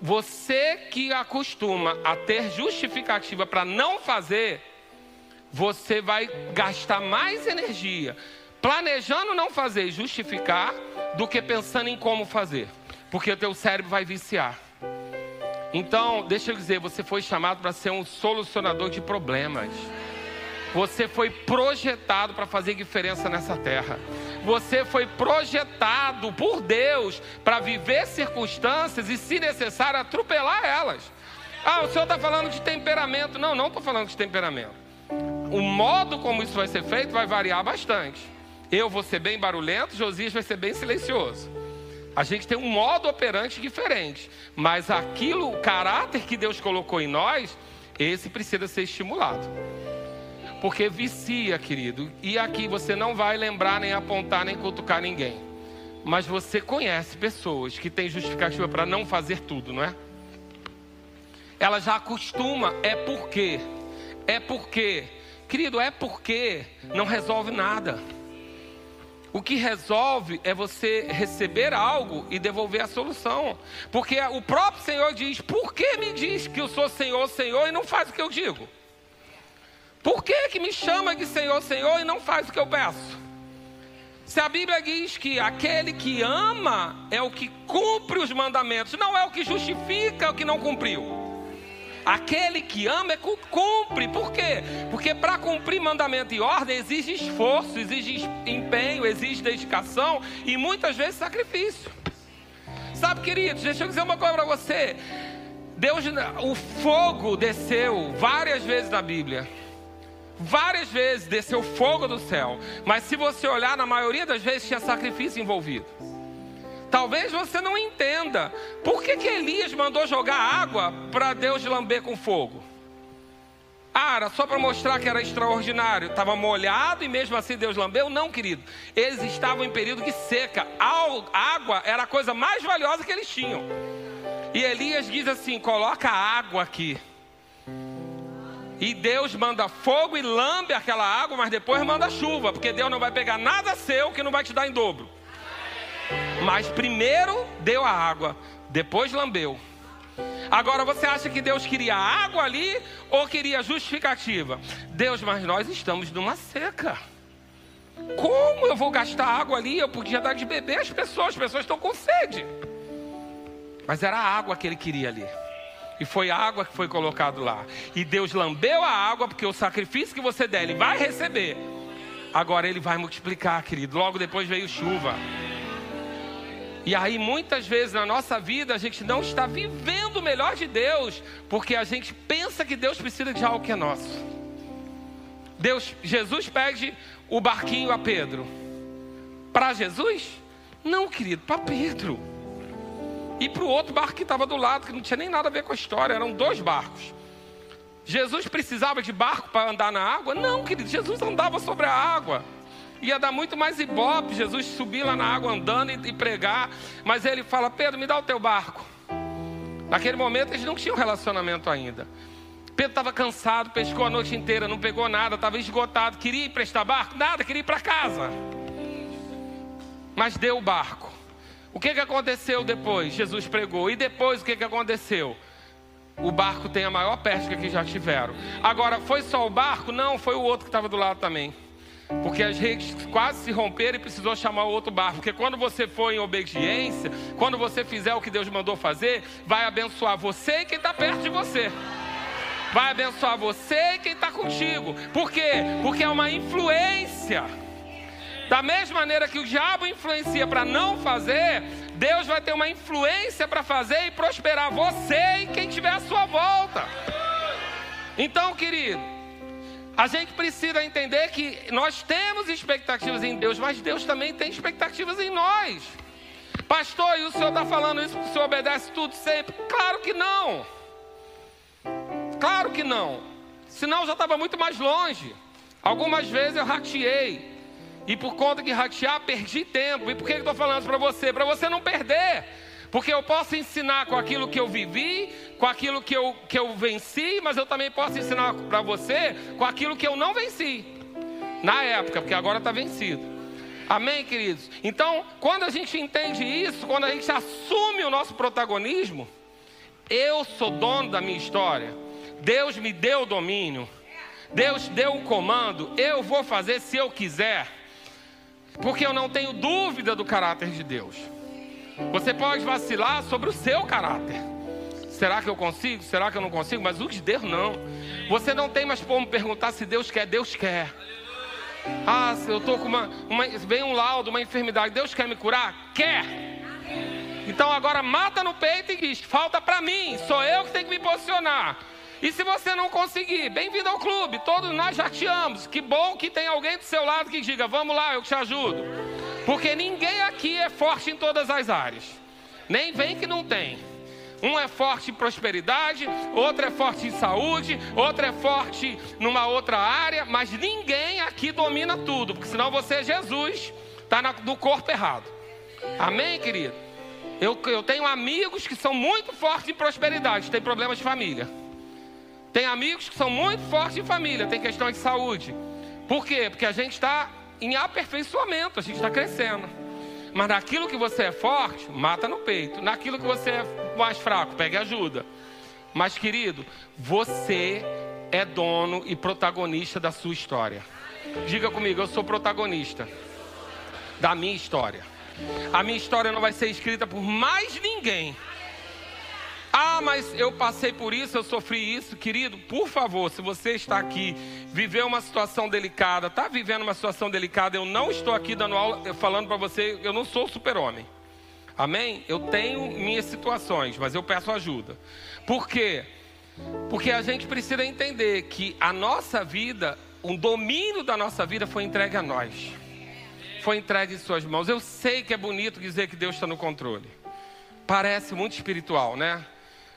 você que acostuma a ter justificativa para não fazer, você vai gastar mais energia planejando não fazer e justificar do que pensando em como fazer, porque o teu cérebro vai viciar. Então, deixa eu dizer, você foi chamado para ser um solucionador de problemas. Você foi projetado para fazer diferença nessa terra. Você foi projetado por Deus para viver circunstâncias e, se necessário, atropelar elas. Ah, o senhor está falando de temperamento. Não, não estou falando de temperamento. O modo como isso vai ser feito vai variar bastante. Eu vou ser bem barulhento, Josias vai ser bem silencioso. A gente tem um modo operante diferente, mas aquilo, o caráter que Deus colocou em nós, esse precisa ser estimulado. Porque vicia, querido. E aqui você não vai lembrar, nem apontar, nem cutucar ninguém. Mas você conhece pessoas que têm justificativa para não fazer tudo, não é? Ela já acostuma, é porque. É porque. Querido, é porque não resolve nada. O que resolve é você receber algo e devolver a solução. Porque o próprio Senhor diz: Por que me diz que eu sou Senhor, Senhor e não faz o que eu digo? Por que, que me chama de Senhor, Senhor e não faz o que eu peço? Se a Bíblia diz que aquele que ama é o que cumpre os mandamentos, não é o que justifica o que não cumpriu. Aquele que ama é cumpre. Por quê? Porque para cumprir mandamento e ordem exige esforço, exige empenho, exige dedicação e muitas vezes sacrifício. Sabe, queridos, deixa eu dizer uma coisa para você. Deus, o fogo desceu várias vezes na Bíblia. Várias vezes desceu fogo do céu. Mas se você olhar, na maioria das vezes tinha sacrifício envolvido. Talvez você não entenda. Por que, que Elias mandou jogar água para Deus lamber com fogo? Ah, era só para mostrar que era extraordinário. Estava molhado e mesmo assim Deus lambeu? Não, querido. Eles estavam em período de seca. A água era a coisa mais valiosa que eles tinham. E Elias diz assim: coloca água aqui. E Deus manda fogo e lambe aquela água, mas depois manda chuva, porque Deus não vai pegar nada seu que não vai te dar em dobro. Mas primeiro deu a água, depois lambeu. Agora você acha que Deus queria água ali ou queria justificativa? Deus, mas nós estamos numa seca. Como eu vou gastar água ali? Eu podia dar de beber às pessoas, as pessoas estão com sede. Mas era a água que ele queria ali. E foi a água que foi colocado lá. E Deus lambeu a água, porque o sacrifício que você der, ele vai receber. Agora ele vai multiplicar, querido. Logo depois veio chuva. E aí, muitas vezes na nossa vida, a gente não está vivendo o melhor de Deus, porque a gente pensa que Deus precisa de algo que é nosso. Deus, Jesus pede o barquinho a Pedro. Para Jesus? Não, querido, para Pedro. E para o outro barco que estava do lado, que não tinha nem nada a ver com a história, eram dois barcos. Jesus precisava de barco para andar na água? Não, querido, Jesus andava sobre a água. Ia dar muito mais ibope Jesus subir lá na água andando e, pregar. Mas ele fala: Pedro, me dá o teu barco. Naquele momento eles não tinham relacionamento ainda. Pedro estava cansado, pescou a noite inteira, não pegou nada, estava esgotado. Queria ir prestar barco? Nada, queria ir para casa. Mas deu o barco. O que, que aconteceu depois? Jesus pregou. E depois o que, que aconteceu? O barco tem a maior pesca que já tiveram. Agora, foi só o barco? Não, foi o outro que estava do lado também. Porque as redes quase se romperam e precisou chamar outro barco. Porque quando você for em obediência, quando você fizer o que Deus mandou fazer, vai abençoar você e quem está perto de você. Vai abençoar você e quem está contigo. Por quê? Porque é uma influência. Da mesma maneira que o diabo influencia para não fazer, Deus vai ter uma influência para fazer e prosperar você e quem estiver à sua volta. Então, querido, a gente precisa entender que nós temos expectativas em Deus, mas Deus também tem expectativas em nós. Pastor, e o senhor está falando isso porque o senhor obedece tudo sempre? Claro que não. Claro que não. Senão eu já estava muito mais longe. Algumas vezes eu rateei. E por conta de ratear, perdi tempo. E por que eu estou falando isso para você? Para você não perder. Porque eu posso ensinar com aquilo que eu vivi, com aquilo que eu, que eu venci, mas eu também posso ensinar para você com aquilo que eu não venci. Na época, porque agora está vencido. Amém, queridos? Então, quando a gente entende isso, quando a gente assume o nosso protagonismo, eu sou dono da minha história. Deus me deu o domínio. Deus deu o comando. Eu vou fazer se eu quiser. Porque eu não tenho dúvida do caráter de Deus. Você pode vacilar sobre o seu caráter. Será que eu consigo? Será que eu não consigo? Mas o de Deus não. Você não tem mais como perguntar se Deus quer, Deus quer. Ah, se eu estou com uma, uma. Vem um laudo, uma enfermidade, Deus quer me curar? Quer! Então agora mata no peito e diz: falta para mim, sou eu que tenho que me posicionar. E se você não conseguir, bem-vindo ao clube, todos nós já te amamos. Que bom que tem alguém do seu lado que diga: vamos lá, eu te ajudo. Porque ninguém aqui é forte em todas as áreas. Nem vem que não tem. Um é forte em prosperidade, outro é forte em saúde, outro é forte numa outra área, mas ninguém aqui domina tudo, porque senão você é Jesus, está no corpo errado. Amém, querido? Eu, eu tenho amigos que são muito fortes em prosperidade, tem problemas de família. Tem amigos que são muito fortes em família, tem questões de saúde. Por quê? Porque a gente está em aperfeiçoamento, a gente está crescendo. Mas naquilo que você é forte, mata no peito. Naquilo que você é mais fraco, pegue ajuda. Mas, querido, você é dono e protagonista da sua história. Diga comigo, eu sou protagonista da minha história. A minha história não vai ser escrita por mais ninguém ah, mas eu passei por isso, eu sofri isso, querido. Por favor, se você está aqui, viveu uma situação delicada, está vivendo uma situação delicada, eu não estou aqui dando aula, falando para você, eu não sou super-homem. Amém? Eu tenho minhas situações, mas eu peço ajuda. Por quê? Porque a gente precisa entender que a nossa vida, o domínio da nossa vida foi entregue a nós. Foi entregue em suas mãos. Eu sei que é bonito dizer que Deus está no controle. Parece muito espiritual, né?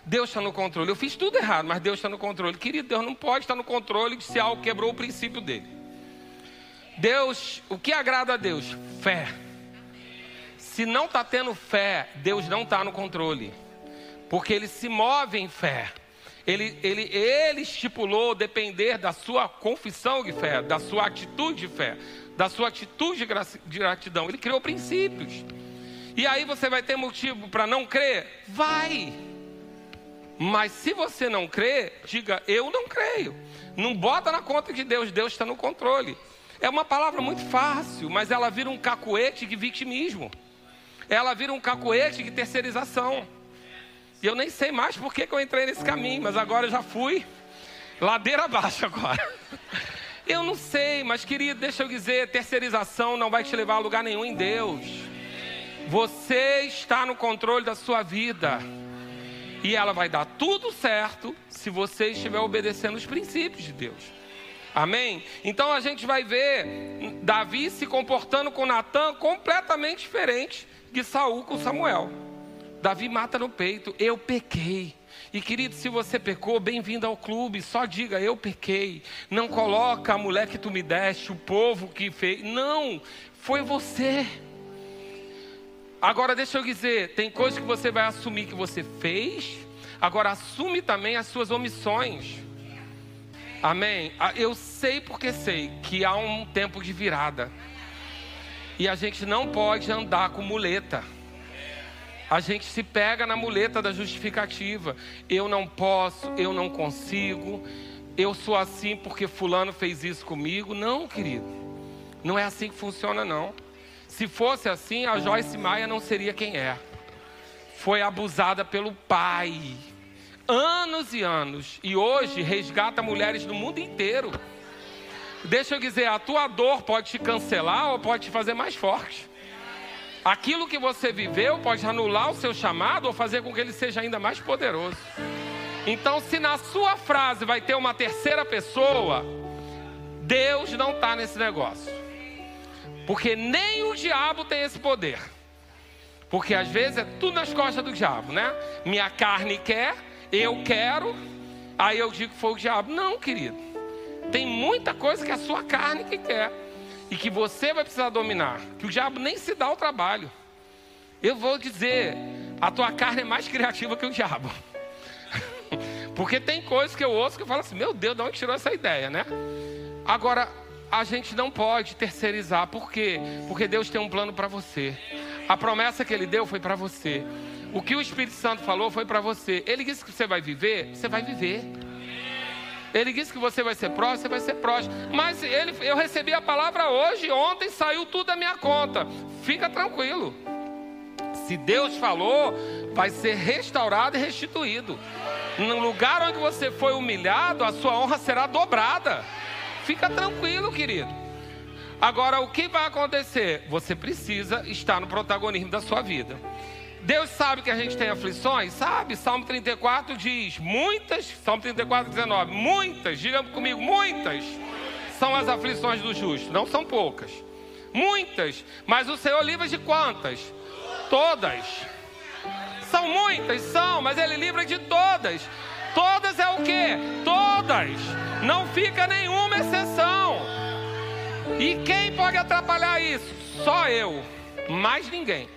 Deus está no controle. Eu fiz tudo errado, mas Deus está no controle. Querido, Deus não pode estar no controle se algo quebrou o princípio dele. Deus, o que agrada a Deus? Fé. Se não está tendo fé, Deus não está no controle. Porque ele se move em fé. Ele, ele, ele estipulou depender da sua confissão de fé, da sua atitude de fé, da sua atitude de gratidão. Ele criou princípios. E aí você vai ter motivo para não crer? Vai. Mas se você não crê, diga eu não creio. Não bota na conta de Deus, Deus está no controle. É uma palavra muito fácil, mas ela vira um cacuete de vitimismo. Ela vira um cacuete de terceirização. E eu nem sei mais por que, eu entrei nesse caminho, mas agora eu já fui ladeira abaixo agora. Eu não sei, mas querido, deixa eu dizer, terceirização não vai te levar a lugar nenhum em Deus. Você está no controle da sua vida. E ela vai dar tudo certo se você estiver obedecendo os princípios de Deus. Amém? Então a gente vai ver Davi se comportando com Natan completamente diferente de Saul com Samuel. Davi mata no peito, eu pequei. E querido, se você pecou, bem-vindo ao clube. Só diga, eu pequei. Não coloca a mulher que tu me deste, o povo que fez. Não, foi você. Agora deixa eu dizer, tem coisas que você vai assumir que você fez, agora assume também as suas omissões. Amém? Ah, eu sei porque sei que há um tempo de virada. E a gente não pode andar com muleta. A gente se pega na muleta da justificativa. Eu não posso, eu não consigo. Eu sou assim porque fulano fez isso comigo. Não, querido. Não é assim que funciona não. Se fosse assim, a Joyce Maia não seria quem é. Foi abusada pelo pai. Anos e anos. E hoje resgata mulheres do mundo inteiro. Deixa eu dizer, a tua dor pode te cancelar ou pode te fazer mais forte. Aquilo que você viveu pode anular o seu chamado ou fazer com que ele seja ainda mais poderoso. Então, se na sua frase vai ter uma terceira pessoa, Deus não está nesse negócio. Porque nem o diabo tem esse poder. Porque às vezes é tudo nas costas do diabo, né? Minha carne quer, eu quero, aí eu digo que foi o diabo. Não, querido. Tem muita coisa que a sua carne que quer e que você vai precisar dominar, que o diabo nem se dá o trabalho. Eu vou dizer, a tua carne é mais criativa que o diabo. Porque tem coisas que eu ouço que eu falo assim, meu Deus, de onde tirou essa ideia, né? Agora, a gente não pode terceirizar. Por quê? Porque Deus tem um plano para você. A promessa que Ele deu foi para você. O que o Espírito Santo falou foi para você. Ele disse que você vai viver, você vai viver. Ele disse que você vai ser próximo, você vai ser próximo. Mas ele, eu recebi a palavra hoje, ontem saiu tudo da minha conta. Fica tranquilo. Se Deus falou, vai ser restaurado e restituído. No lugar onde você foi humilhado, a sua honra será dobrada. Fica tranquilo, querido. Agora, o que vai acontecer? Você precisa estar no protagonismo da sua vida. Deus sabe que a gente tem aflições? Sabe? Salmo 34 diz: muitas, Salmo 34, 19, muitas, diga comigo, muitas são as aflições do justo, não são poucas. Muitas, mas o Senhor livra de quantas? Todas. São muitas, são, mas Ele livra de todas. Todas é o que? Todas. Não fica nenhuma exceção. E quem pode atrapalhar isso? Só eu, mais ninguém.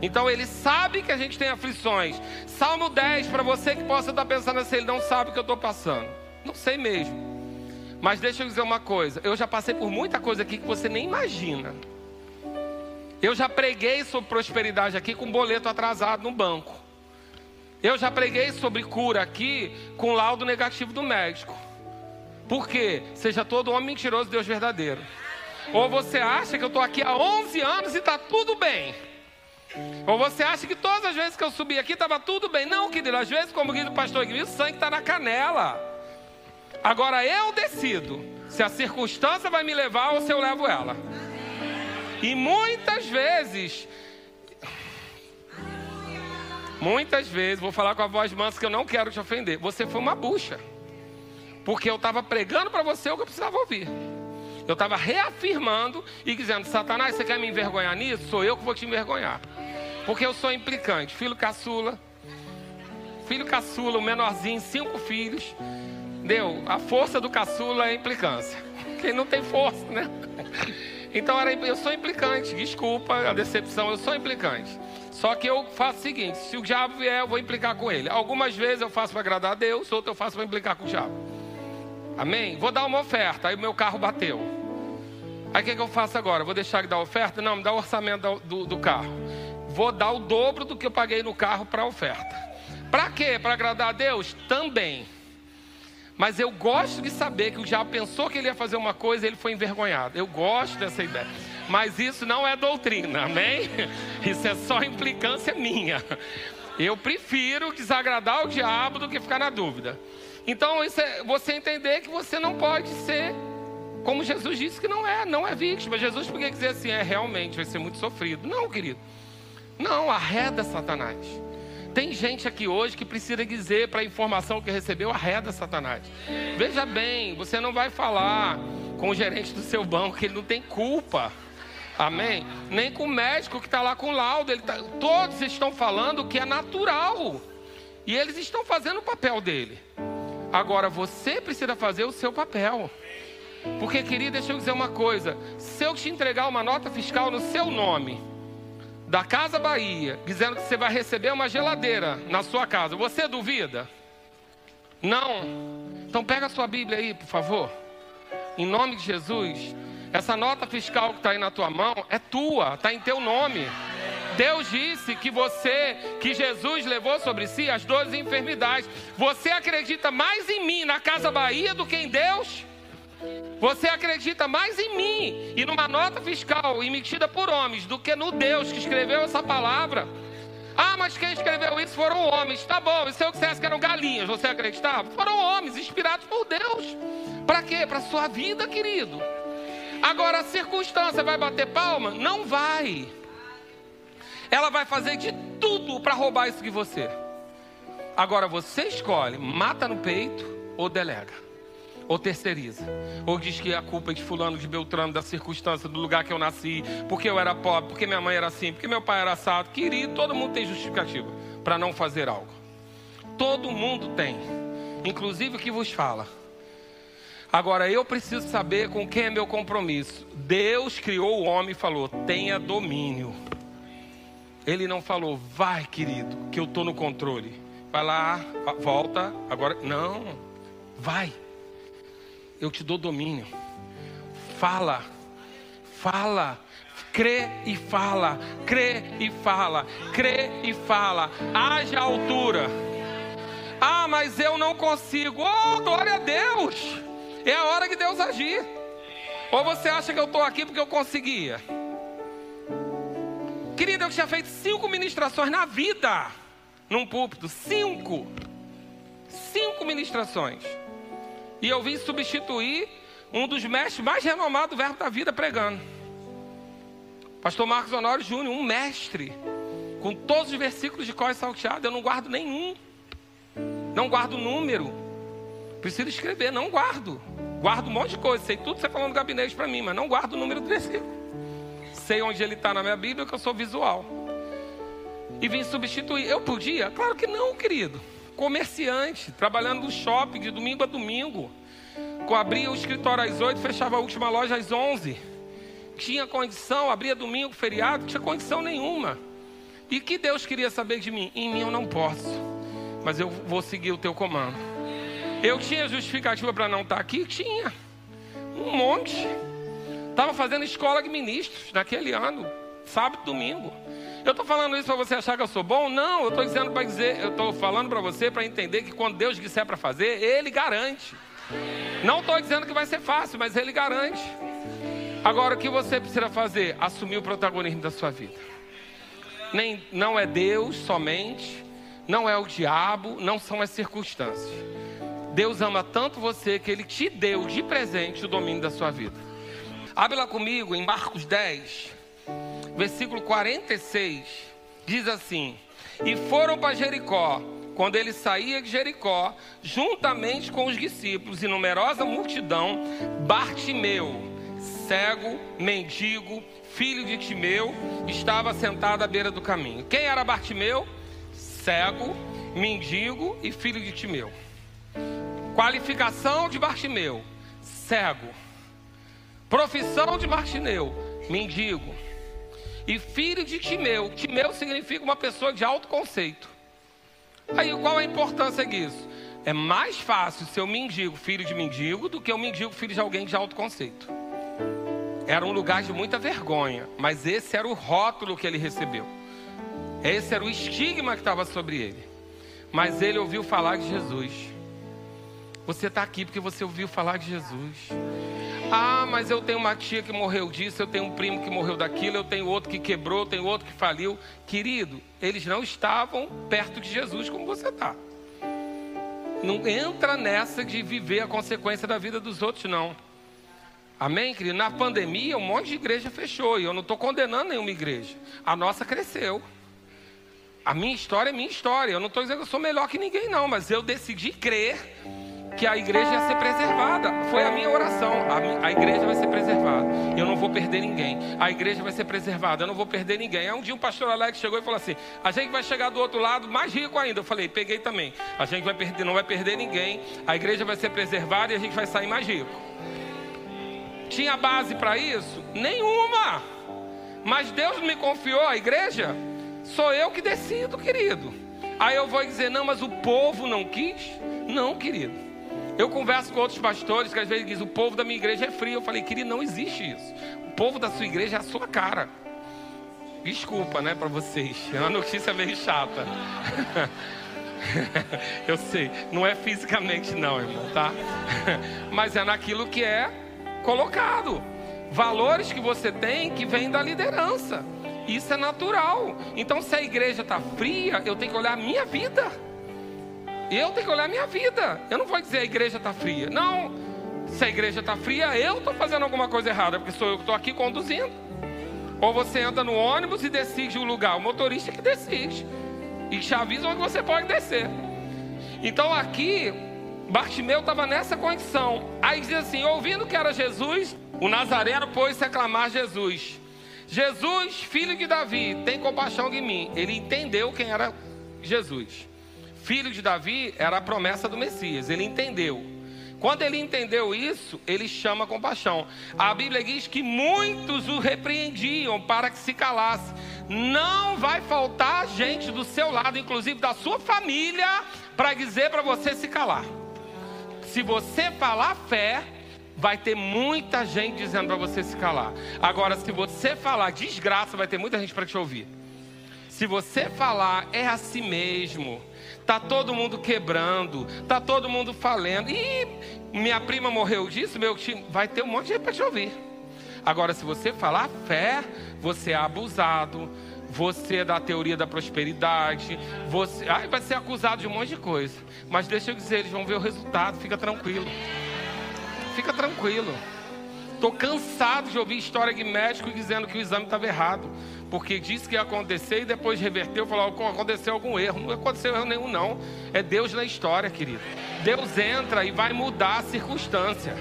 Então ele sabe que a gente tem aflições. Salmo 10, para você que possa estar pensando assim, ele não sabe o que eu estou passando. Não sei mesmo. Mas deixa eu dizer uma coisa: eu já passei por muita coisa aqui que você nem imagina. Eu já preguei sobre prosperidade aqui com boleto atrasado no banco. Eu já preguei sobre cura aqui com laudo negativo do médico. Por quê? Seja todo homem mentiroso, Deus verdadeiro. Ou você acha que eu estou aqui há 11 anos e está tudo bem? Ou você acha que todas as vezes que eu subi aqui estava tudo bem? Não, querido, às vezes, como diz o pastor Guilherme, o sangue está na canela. Agora eu decido se a circunstância vai me levar ou se eu levo ela. E muitas vezes, muitas vezes, vou falar com a voz mansa que eu não quero te ofender. Você foi uma bucha. Porque eu estava pregando para você o que eu precisava ouvir. Eu estava reafirmando e dizendo: Satanás, você quer me envergonhar nisso? Sou eu que vou te envergonhar. Porque eu sou implicante. Filho caçula. Filho caçula, o menorzinho, cinco filhos. Deu. A força do caçula é implicância. Quem não tem força, né? Então era, eu sou implicante. Desculpa a decepção, eu sou implicante. Só que eu faço o seguinte: se o diabo vier, eu vou implicar com ele. Algumas vezes eu faço para agradar a Deus, outras eu faço para implicar com o diabo. Amém? Vou dar uma oferta. Aí o meu carro bateu. Aí o que, que, eu faço agora? Vou deixar de dar oferta? Não, me dá o orçamento do, do carro. Vou dar o dobro do que eu paguei no carro para a oferta. Para quê? Para agradar a Deus? Também. Mas eu gosto de saber que o diabo pensou que ele ia fazer uma coisa e ele foi envergonhado. Eu gosto dessa ideia. Mas isso não é doutrina, amém? Isso é só implicância minha. Eu prefiro desagradar o diabo do que ficar na dúvida. Então, isso é você entender que você não pode ser como Jesus disse que não é, não é vítima. Jesus podia dizer assim, é realmente, vai ser muito sofrido. Não, querido. Não, arreda Satanás. Tem gente aqui hoje que precisa dizer para a informação que recebeu, arreda Satanás. Veja bem, você não vai falar com o gerente do seu banco que ele não tem culpa. Amém? Nem com o médico que está lá com o laudo. Tá, todos estão falando que é natural. E eles estão fazendo o papel dele. Agora você precisa fazer o seu papel. Porque, querido, deixa eu dizer uma coisa: se eu te entregar uma nota fiscal no seu nome, da Casa Bahia, dizendo que você vai receber uma geladeira na sua casa, você duvida? Não. Então pega a sua Bíblia aí, por favor. Em nome de Jesus. Essa nota fiscal que está aí na tua mão é tua, está em teu nome. Deus disse que você, que Jesus levou sobre si as dores e enfermidades. Você acredita mais em mim na Casa Bahia do que em Deus? Você acredita mais em mim e numa nota fiscal emitida por homens do que no Deus que escreveu essa palavra? Ah, mas quem escreveu isso foram homens. Tá bom, e se eu dissesse que eram galinhas, você acreditava? Foram homens inspirados por Deus. Para quê? Para sua vida, querido. Agora a circunstância vai bater palma? Não vai. Ela vai fazer de tudo para roubar isso de você. Agora você escolhe, mata no peito ou delega ou terceiriza, ou diz que a culpa é de fulano, de Beltrano, da circunstância, do lugar que eu nasci, porque eu era pobre, porque minha mãe era assim, porque meu pai era assado. Querido, todo mundo tem justificativa para não fazer algo. Todo mundo tem, inclusive o que vos fala. Agora eu preciso saber com quem é meu compromisso. Deus criou o homem e falou: tenha domínio. Ele não falou, vai querido, que eu estou no controle. Vai lá, volta, agora. Não, vai eu te dou domínio. Fala, fala, crê e fala, crê e fala, crê e fala, haja altura. Ah, mas eu não consigo. Oh, glória a Deus! É a hora que Deus agir. Ou você acha que eu estou aqui porque eu conseguia? Querida, eu tinha feito cinco ministrações na vida, num púlpito, cinco. Cinco ministrações. E eu vim substituir um dos mestres mais renomados do Verbo da Vida pregando. Pastor Marcos Honório Júnior, um mestre, com todos os versículos de cor salteado, eu não guardo nenhum. Não guardo número. Preciso escrever, não guardo. Guardo um monte de coisa, sei tudo que você falou no gabinete para mim, mas não guardo o número do versículo. Sei onde ele está na minha Bíblia, que eu sou visual. E vim substituir. Eu podia? Claro que não, querido. Comerciante, trabalhando no shopping de domingo a domingo. Abria o escritório às 8, fechava a última loja às 11. Tinha condição, abria domingo, feriado, tinha condição nenhuma. E que Deus queria saber de mim? Em mim eu não posso, mas eu vou seguir o teu comando. Eu tinha justificativa para não estar tá aqui? Tinha. Um monte. Estava fazendo escola de ministros naquele ano, sábado e domingo. Eu estou falando isso para você achar que eu sou bom? Não, eu estou dizendo para dizer, eu estou falando para você para entender que quando Deus disser para fazer, Ele garante. Não estou dizendo que vai ser fácil, mas Ele garante. Agora, o que você precisa fazer? Assumir o protagonismo da sua vida. Nem, não é Deus somente, não é o diabo, não são as circunstâncias. Deus ama tanto você que Ele te deu de presente o domínio da sua vida. Abre lá comigo em Marcos 10, versículo 46. Diz assim: E foram para Jericó quando ele saía de Jericó, juntamente com os discípulos e numerosa multidão, Bartimeu, cego, mendigo, filho de Timeu, estava sentado à beira do caminho. Quem era Bartimeu? Cego, mendigo e filho de Timeu. Qualificação de Bartimeu: cego. Profissão de Bartimeu: mendigo. E filho de Timeu. Timeu significa uma pessoa de alto conceito. Aí qual a importância disso? É mais fácil ser um mendigo, filho de mendigo, do que um mendigo, filho de alguém de alto conceito. Era um lugar de muita vergonha, mas esse era o rótulo que ele recebeu. Esse era o estigma que estava sobre ele. Mas ele ouviu falar de Jesus. Você está aqui porque você ouviu falar de Jesus. Ah, mas eu tenho uma tia que morreu disso, eu tenho um primo que morreu daquilo, eu tenho outro que quebrou, eu tenho outro que faliu. Querido, eles não estavam perto de Jesus como você está. Não entra nessa de viver a consequência da vida dos outros, não. Amém, querido? Na pandemia, um monte de igreja fechou e eu não estou condenando nenhuma igreja. A nossa cresceu. A minha história é minha história. Eu não estou dizendo que eu sou melhor que ninguém, não, mas eu decidi crer que a igreja ia ser preservada. Foi a minha oração. A, a, igreja vai ser preservada. Eu não vou perder ninguém. A igreja vai ser preservada. Eu não vou perder ninguém. Aí um dia um pastor Alex chegou e falou assim: a gente vai chegar do outro lado mais rico ainda. Eu falei, peguei também. A gente vai perder, não vai perder ninguém. A igreja vai ser preservada e a gente vai sair mais rico. Tinha base para isso? Nenhuma. Mas Deus me confiou a igreja. Sou eu que decido, querido. Aí eu vou dizer, não, mas o povo não quis? Não, querido. Eu converso com outros pastores que às vezes dizem: o povo da minha igreja é frio. Eu falei, querido, não existe isso. O povo da sua igreja é a sua cara. Desculpa, né, para vocês. É uma notícia meio chata. Eu sei, não é fisicamente, não, irmão, tá? Mas é naquilo que é colocado. Valores que você tem que vêm da liderança. Isso é natural. Então, se a igreja está fria, eu tenho que olhar a minha vida. Eu tenho que olhar a minha vida. Eu não vou dizer a igreja está fria. Não. Se a igreja está fria, eu estou fazendo alguma coisa errada, porque sou eu que estou aqui conduzindo. Ou você anda no ônibus e decide o lugar. O motorista que decide. E te avisa onde você pode descer. Então aqui, Bartimeu estava nessa condição. Aí diz assim: ouvindo que era Jesus, o Nazareno pôs-se a clamar Jesus. Jesus, filho de Davi, tem compaixão de mim. Ele entendeu quem era Jesus filho de Davi era a promessa do Messias. Ele entendeu. Quando ele entendeu isso, ele chama compaixão. A Bíblia diz que muitos o repreendiam para que se calasse. Não vai faltar gente do seu lado, inclusive da sua família, para dizer para você se calar. Se você falar fé, vai ter muita gente dizendo para você se calar. Agora, se você falar desgraça, vai ter muita gente para te ouvir. Se você falar é assim mesmo, Tá todo mundo quebrando, tá todo mundo falando. E minha prima morreu disso, meu time vai ter um monte de gente para te ouvir. Agora, se você falar fé, você é abusado, você é da teoria da prosperidade, você ai, vai ser acusado de um monte de coisa. Mas deixa eu dizer, eles vão ver o resultado, fica tranquilo. Fica tranquilo. Estou cansado de ouvir história de médico dizendo que o exame estava errado. Porque disse que ia acontecer e depois reverteu falou: aconteceu algum erro. Não aconteceu erro nenhum, não. É Deus na história, querido. Deus entra e vai mudar a circunstância.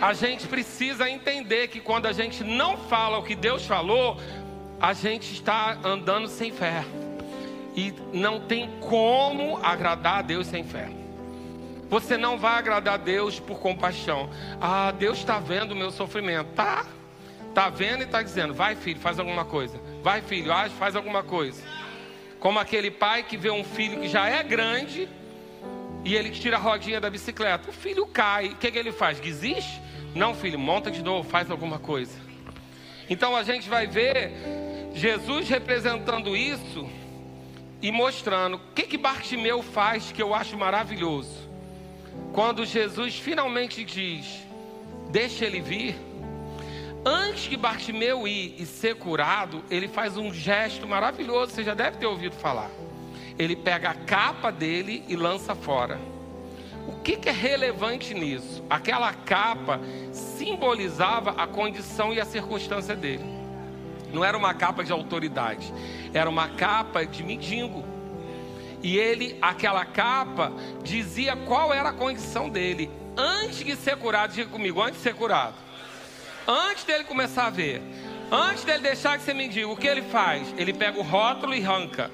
A gente precisa entender que quando a gente não fala o que Deus falou, a gente está andando sem fé. E não tem como agradar a Deus sem fé. Você não vai agradar a Deus por compaixão. Ah, Deus está vendo o meu sofrimento. Tá, tá vendo e está dizendo: vai, filho, faz alguma coisa. Vai, filho, age, faz alguma coisa. Como aquele pai que vê um filho que já é grande e ele tira a rodinha da bicicleta. O filho cai. O que, que ele faz? Desiste? Não, filho, monta de novo, faz alguma coisa. Então a gente vai ver Jesus representando isso e mostrando o que que Bartimeu faz que eu acho maravilhoso. Quando Jesus finalmente diz: "Deixa ele vir", antes que Bartimeu ir e ser curado, ele faz um gesto maravilhoso, você já deve ter ouvido falar. Ele pega a capa dele e lança fora. O que, que é relevante nisso? Aquela capa simbolizava a condição e a circunstância dele. Não era uma capa de autoridade, era uma capa de mendigo. E ele, aquela capa, dizia qual era a condição dele. Antes de ser curado, diga comigo, antes de ser curado. Antes dele começar a ver, antes dele deixar de ser mendigo, o que ele faz? Ele pega o rótulo e arranca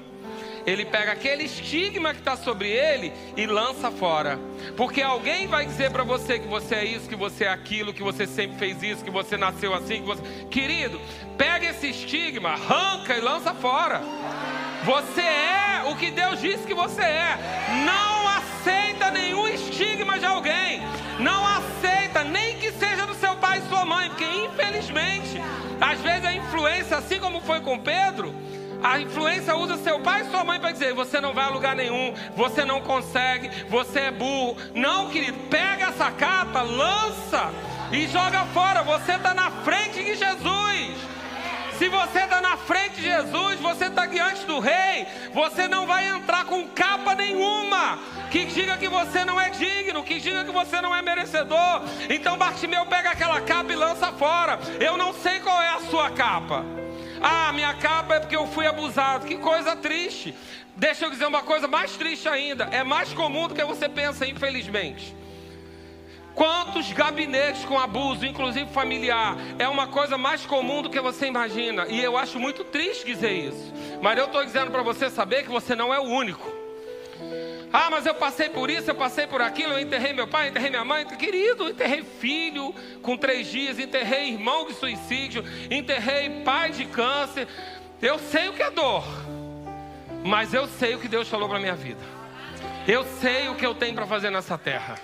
ele pega aquele estigma que está sobre ele e lança fora. Porque alguém vai dizer para você que você é isso, que você é aquilo, que você sempre fez isso, que você nasceu assim. Que você... Querido, pega esse estigma, arranca e lança fora. Você é o que Deus disse que você é. Não aceita nenhum estigma de alguém. Não aceita, mãe, porque infelizmente, às vezes a influência, assim como foi com Pedro, a influência usa seu pai e sua mãe para dizer: você não vai a lugar nenhum, você não consegue, você é burro. Não, querido, pega essa capa, lança e joga fora. Você está na frente de Jesus. Se você está na frente de Jesus, você está diante do Rei, você não vai entrar com capa nenhuma que diga que você não é digno, que diga que você não é merecedor. Então Bartimeu pega aquela capa e lança fora. Eu não sei qual é a sua capa. Ah, minha capa é porque eu fui abusado. Que coisa triste. Deixa eu dizer uma coisa mais triste ainda. É mais comum do que você pensa, infelizmente. Quantos gabinetes com abuso, inclusive familiar, é uma coisa mais comum do que você imagina. E eu acho muito triste dizer isso. Mas eu estou dizendo para você saber que você não é o único. Ah, mas eu passei por isso, eu passei por aquilo, eu enterrei meu pai, enterrei minha mãe. Querido, enterrei filho com três dias, enterrei irmão de suicídio, enterrei pai de câncer. Eu sei o que é dor, mas eu sei o que Deus falou para minha vida. Eu sei o que eu tenho para fazer nessa terra.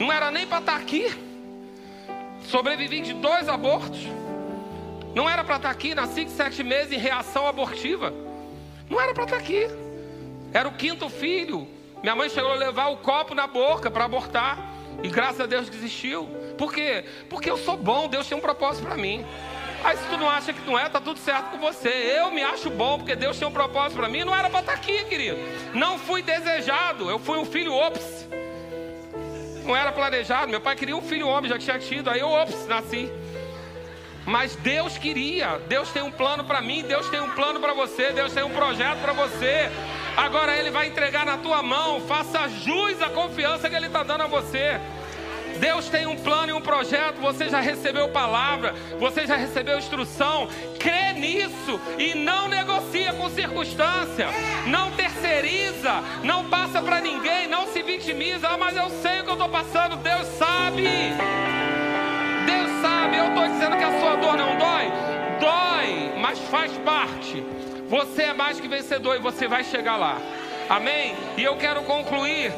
Não era nem para estar tá aqui. Sobrevivi de dois abortos. Não era para estar tá aqui, nasci de sete meses em reação abortiva. Não era para estar tá aqui. Era o quinto filho. Minha mãe chegou a levar o copo na boca para abortar. E graças a Deus desistiu. Por quê? Porque eu sou bom, Deus tem um propósito para mim. Aí se tu não acha que não é, tá tudo certo com você. Eu me acho bom porque Deus tem um propósito para mim. Não era para estar aqui, querido. Não fui desejado. Eu fui um filho ops. Não era planejado. Meu pai queria um filho homem, já tinha tido. Aí eu ops, nasci. Mas Deus queria. Deus tem um plano para mim. Deus tem um plano para você. Deus tem um projeto para você. Agora Ele vai entregar na tua mão. Faça jus à confiança que Ele está dando a você. Deus tem um plano e um projeto. Você já recebeu palavra, você já recebeu instrução. Crê nisso e não negocia com circunstância. Não terceiriza, não passa para ninguém, não se vitimiza. Ah, mas eu sei o que eu estou passando. Deus sabe. Deus sabe. Eu estou dizendo que a sua dor não dói. Dói, mas faz parte. Você é mais que vencedor e você vai chegar lá. Amém? E eu quero concluir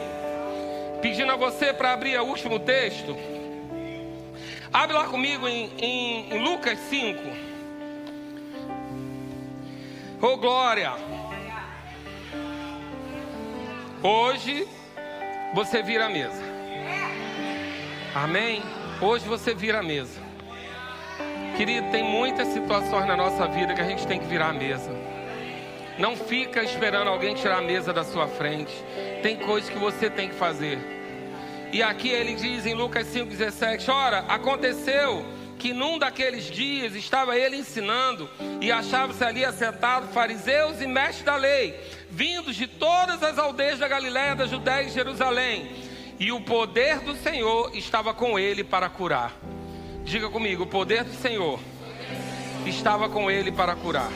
pedindo a você para abrir o último texto. Abre lá comigo em, em, em Lucas 5. Oh glória! Hoje você vira a mesa. Amém? Hoje você vira a mesa. Querido, tem muitas situações na nossa vida que a gente tem que virar a mesa. Não fica esperando alguém tirar a mesa da sua frente. Tem coisas que você tem que fazer. E aqui ele diz em Lucas 5,17: Ora, aconteceu que num daqueles dias estava ele ensinando e achava-se ali assentado fariseus e mestres da lei, vindos de todas as aldeias da Galiléia, da Judéia e Jerusalém. E o poder do Senhor estava com ele para curar. Diga comigo, o poder do Senhor estava com ele para curar.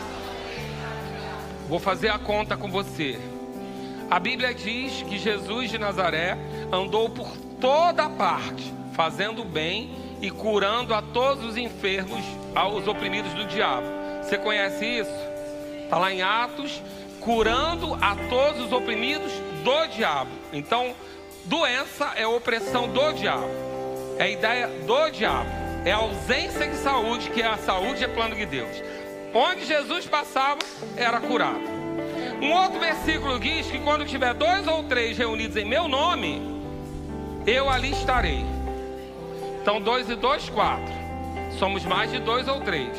Vou fazer a conta com você. A Bíblia diz que Jesus de Nazaré andou por toda parte, fazendo bem e curando a todos os enfermos, aos oprimidos do diabo. Você conhece isso? Está lá em Atos, curando a todos os oprimidos do diabo. Então, doença é opressão do diabo, é a ideia do diabo, é a ausência de saúde, que é a saúde é plano de Deus. Onde Jesus passava, era curado. Um outro versículo diz que quando tiver dois ou três reunidos em meu nome, eu ali estarei. Então, dois e dois, quatro. Somos mais de dois ou três.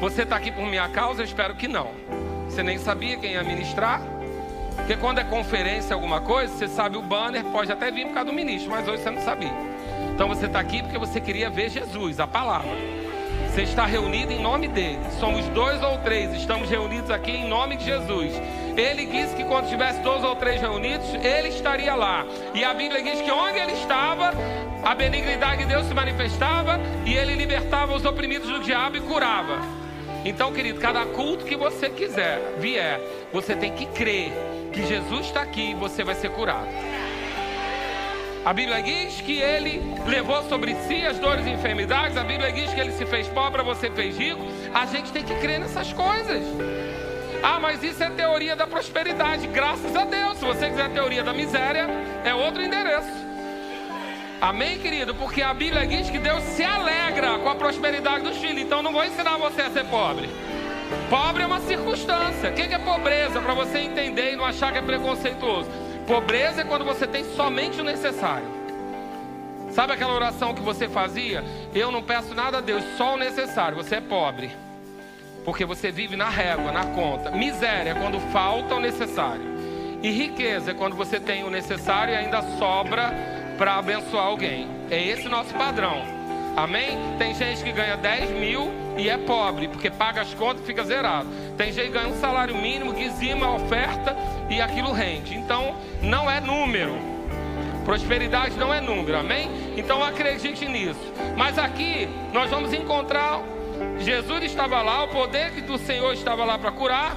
Você está aqui por minha causa? Eu espero que não. Você nem sabia quem ia ministrar? Porque quando é conferência, alguma coisa, você sabe o banner, pode até vir por causa do ministro, mas hoje você não sabia. Então você está aqui porque você queria ver Jesus, a palavra. Você está reunido em nome dele. Somos dois ou três, estamos reunidos aqui em nome de Jesus. Ele disse que quando tivesse dois ou três reunidos, ele estaria lá. E a Bíblia diz que onde ele estava, a benignidade de Deus se manifestava e ele libertava os oprimidos do diabo e curava. Então, querido, cada culto que você quiser, vier, você tem que crer que Jesus está aqui e você vai ser curado. A Bíblia diz que ele levou sobre si as dores e enfermidades. A Bíblia diz que ele se fez pobre, você fez rico. A gente tem que crer nessas coisas. Ah, mas isso é teoria da prosperidade. Graças a Deus. Se você quiser teoria da miséria, é outro endereço. Amém, querido? Porque a Bíblia diz que Deus se alegra com a prosperidade dos filhos. Então não vou ensinar você a ser pobre. Pobre é uma circunstância. O que é pobreza? Para você entender e não achar que é preconceituoso. Pobreza é quando você tem somente o necessário. Sabe aquela oração que você fazia? Eu não peço nada a Deus, só o necessário. Você é pobre porque você vive na régua, na conta. Miséria é quando falta o necessário. E riqueza é quando você tem o necessário e ainda sobra para abençoar alguém. É esse nosso padrão. Amém? Tem gente que ganha 10 mil e é pobre, porque paga as contas e fica zerado. Tem gente que ganha um salário mínimo, dizima a oferta e aquilo rende. Então, não é número. Prosperidade não é número, amém? Então acredite nisso. Mas aqui nós vamos encontrar Jesus estava lá, o poder do Senhor estava lá para curar.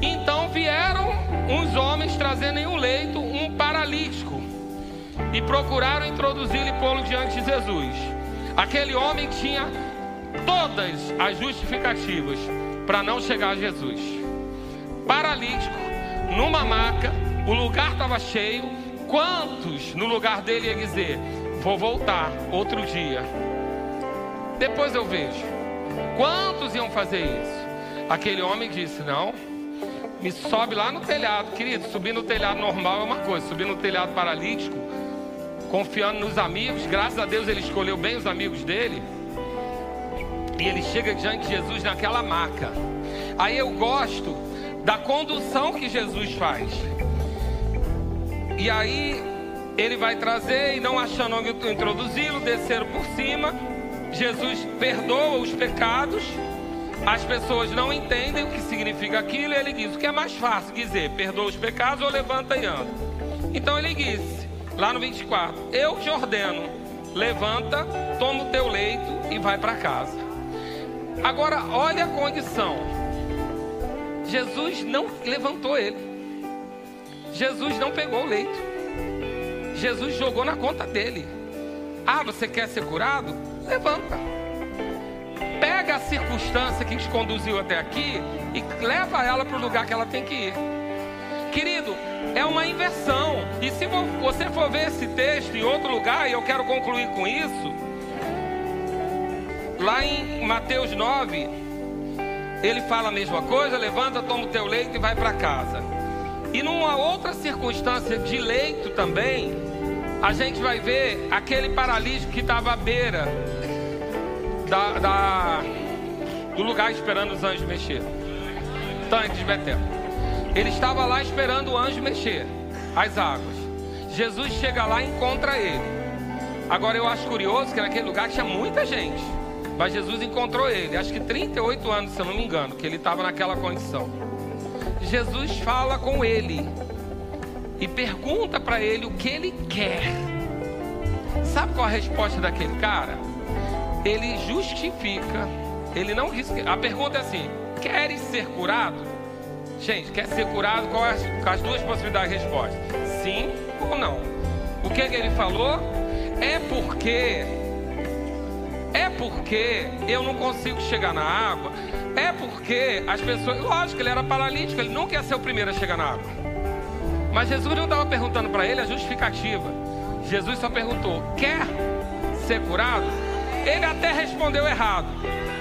Então vieram uns homens trazendo em um leito um paralítico e procuraram introduzi-lo e pô-lo diante de Jesus. Aquele homem tinha todas as justificativas para não chegar a Jesus. Paralítico, numa maca, o lugar estava cheio. Quantos no lugar dele ia dizer: Vou voltar outro dia? Depois eu vejo. Quantos iam fazer isso? Aquele homem disse: Não, me sobe lá no telhado, querido. Subir no telhado normal é uma coisa, subir no telhado paralítico, confiando nos amigos. Graças a Deus ele escolheu bem os amigos dele. E ele chega diante de Jesus naquela maca. Aí eu gosto da condução que Jesus faz. E aí ele vai trazer e não achando onde introduzi-lo, desceram por cima Jesus perdoa os pecados, as pessoas não entendem o que significa aquilo, e ele diz: o que é mais fácil dizer, perdoa os pecados ou levanta e anda? Então ele disse, lá no 24: Eu te ordeno, levanta, toma o teu leito e vai para casa. Agora, olha a condição: Jesus não levantou ele, Jesus não pegou o leito, Jesus jogou na conta dele. Ah, você quer ser curado? Levanta. Pega a circunstância que te conduziu até aqui e leva ela para o lugar que ela tem que ir. Querido, é uma inversão. E se você for ver esse texto em outro lugar, e eu quero concluir com isso, lá em Mateus 9, ele fala a mesma coisa: levanta, toma o teu leito e vai para casa. E numa outra circunstância de leito também, a gente vai ver aquele paralítico que estava à beira da, da, do lugar esperando os anjos mexer. Tanque de Betel. Ele estava lá esperando o anjo mexer as águas. Jesus chega lá e encontra ele. Agora eu acho curioso que naquele lugar tinha muita gente. Mas Jesus encontrou ele, acho que 38 anos, se eu não me engano, que ele estava naquela condição. Jesus fala com ele e pergunta para ele o que ele quer. Sabe qual a resposta daquele cara? Ele justifica. Ele não diz. A pergunta é assim: queres ser curado? Gente, quer ser curado? Qual é as, as duas possibilidades de resposta? Sim ou não? O que, que ele falou? É porque. É porque eu não consigo chegar na água. É porque as pessoas. Lógico, ele era paralítico, ele nunca ia ser o primeiro a chegar na água. Mas Jesus não estava perguntando para ele a justificativa. Jesus só perguntou: quer ser curado? Ele até respondeu errado.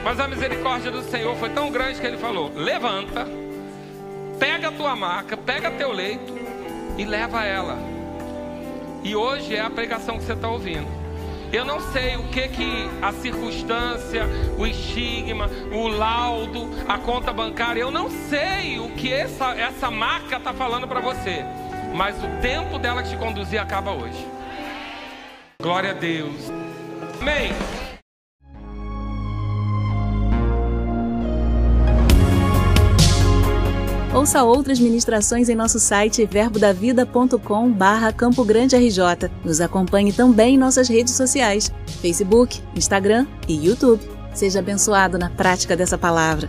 Mas a misericórdia do Senhor foi tão grande que ele falou: levanta, pega a tua maca, pega teu leito e leva ela. E hoje é a pregação que você está ouvindo. Eu não sei o que que a circunstância, o estigma, o laudo, a conta bancária, eu não sei o que essa, essa marca está falando para você. Mas o tempo dela te conduzir acaba hoje. Glória a Deus. Amém. Ouça outras ministrações em nosso site verbodavida.com barra Campo Grande RJ. Nos acompanhe também em nossas redes sociais, Facebook, Instagram e YouTube. Seja abençoado na prática dessa palavra.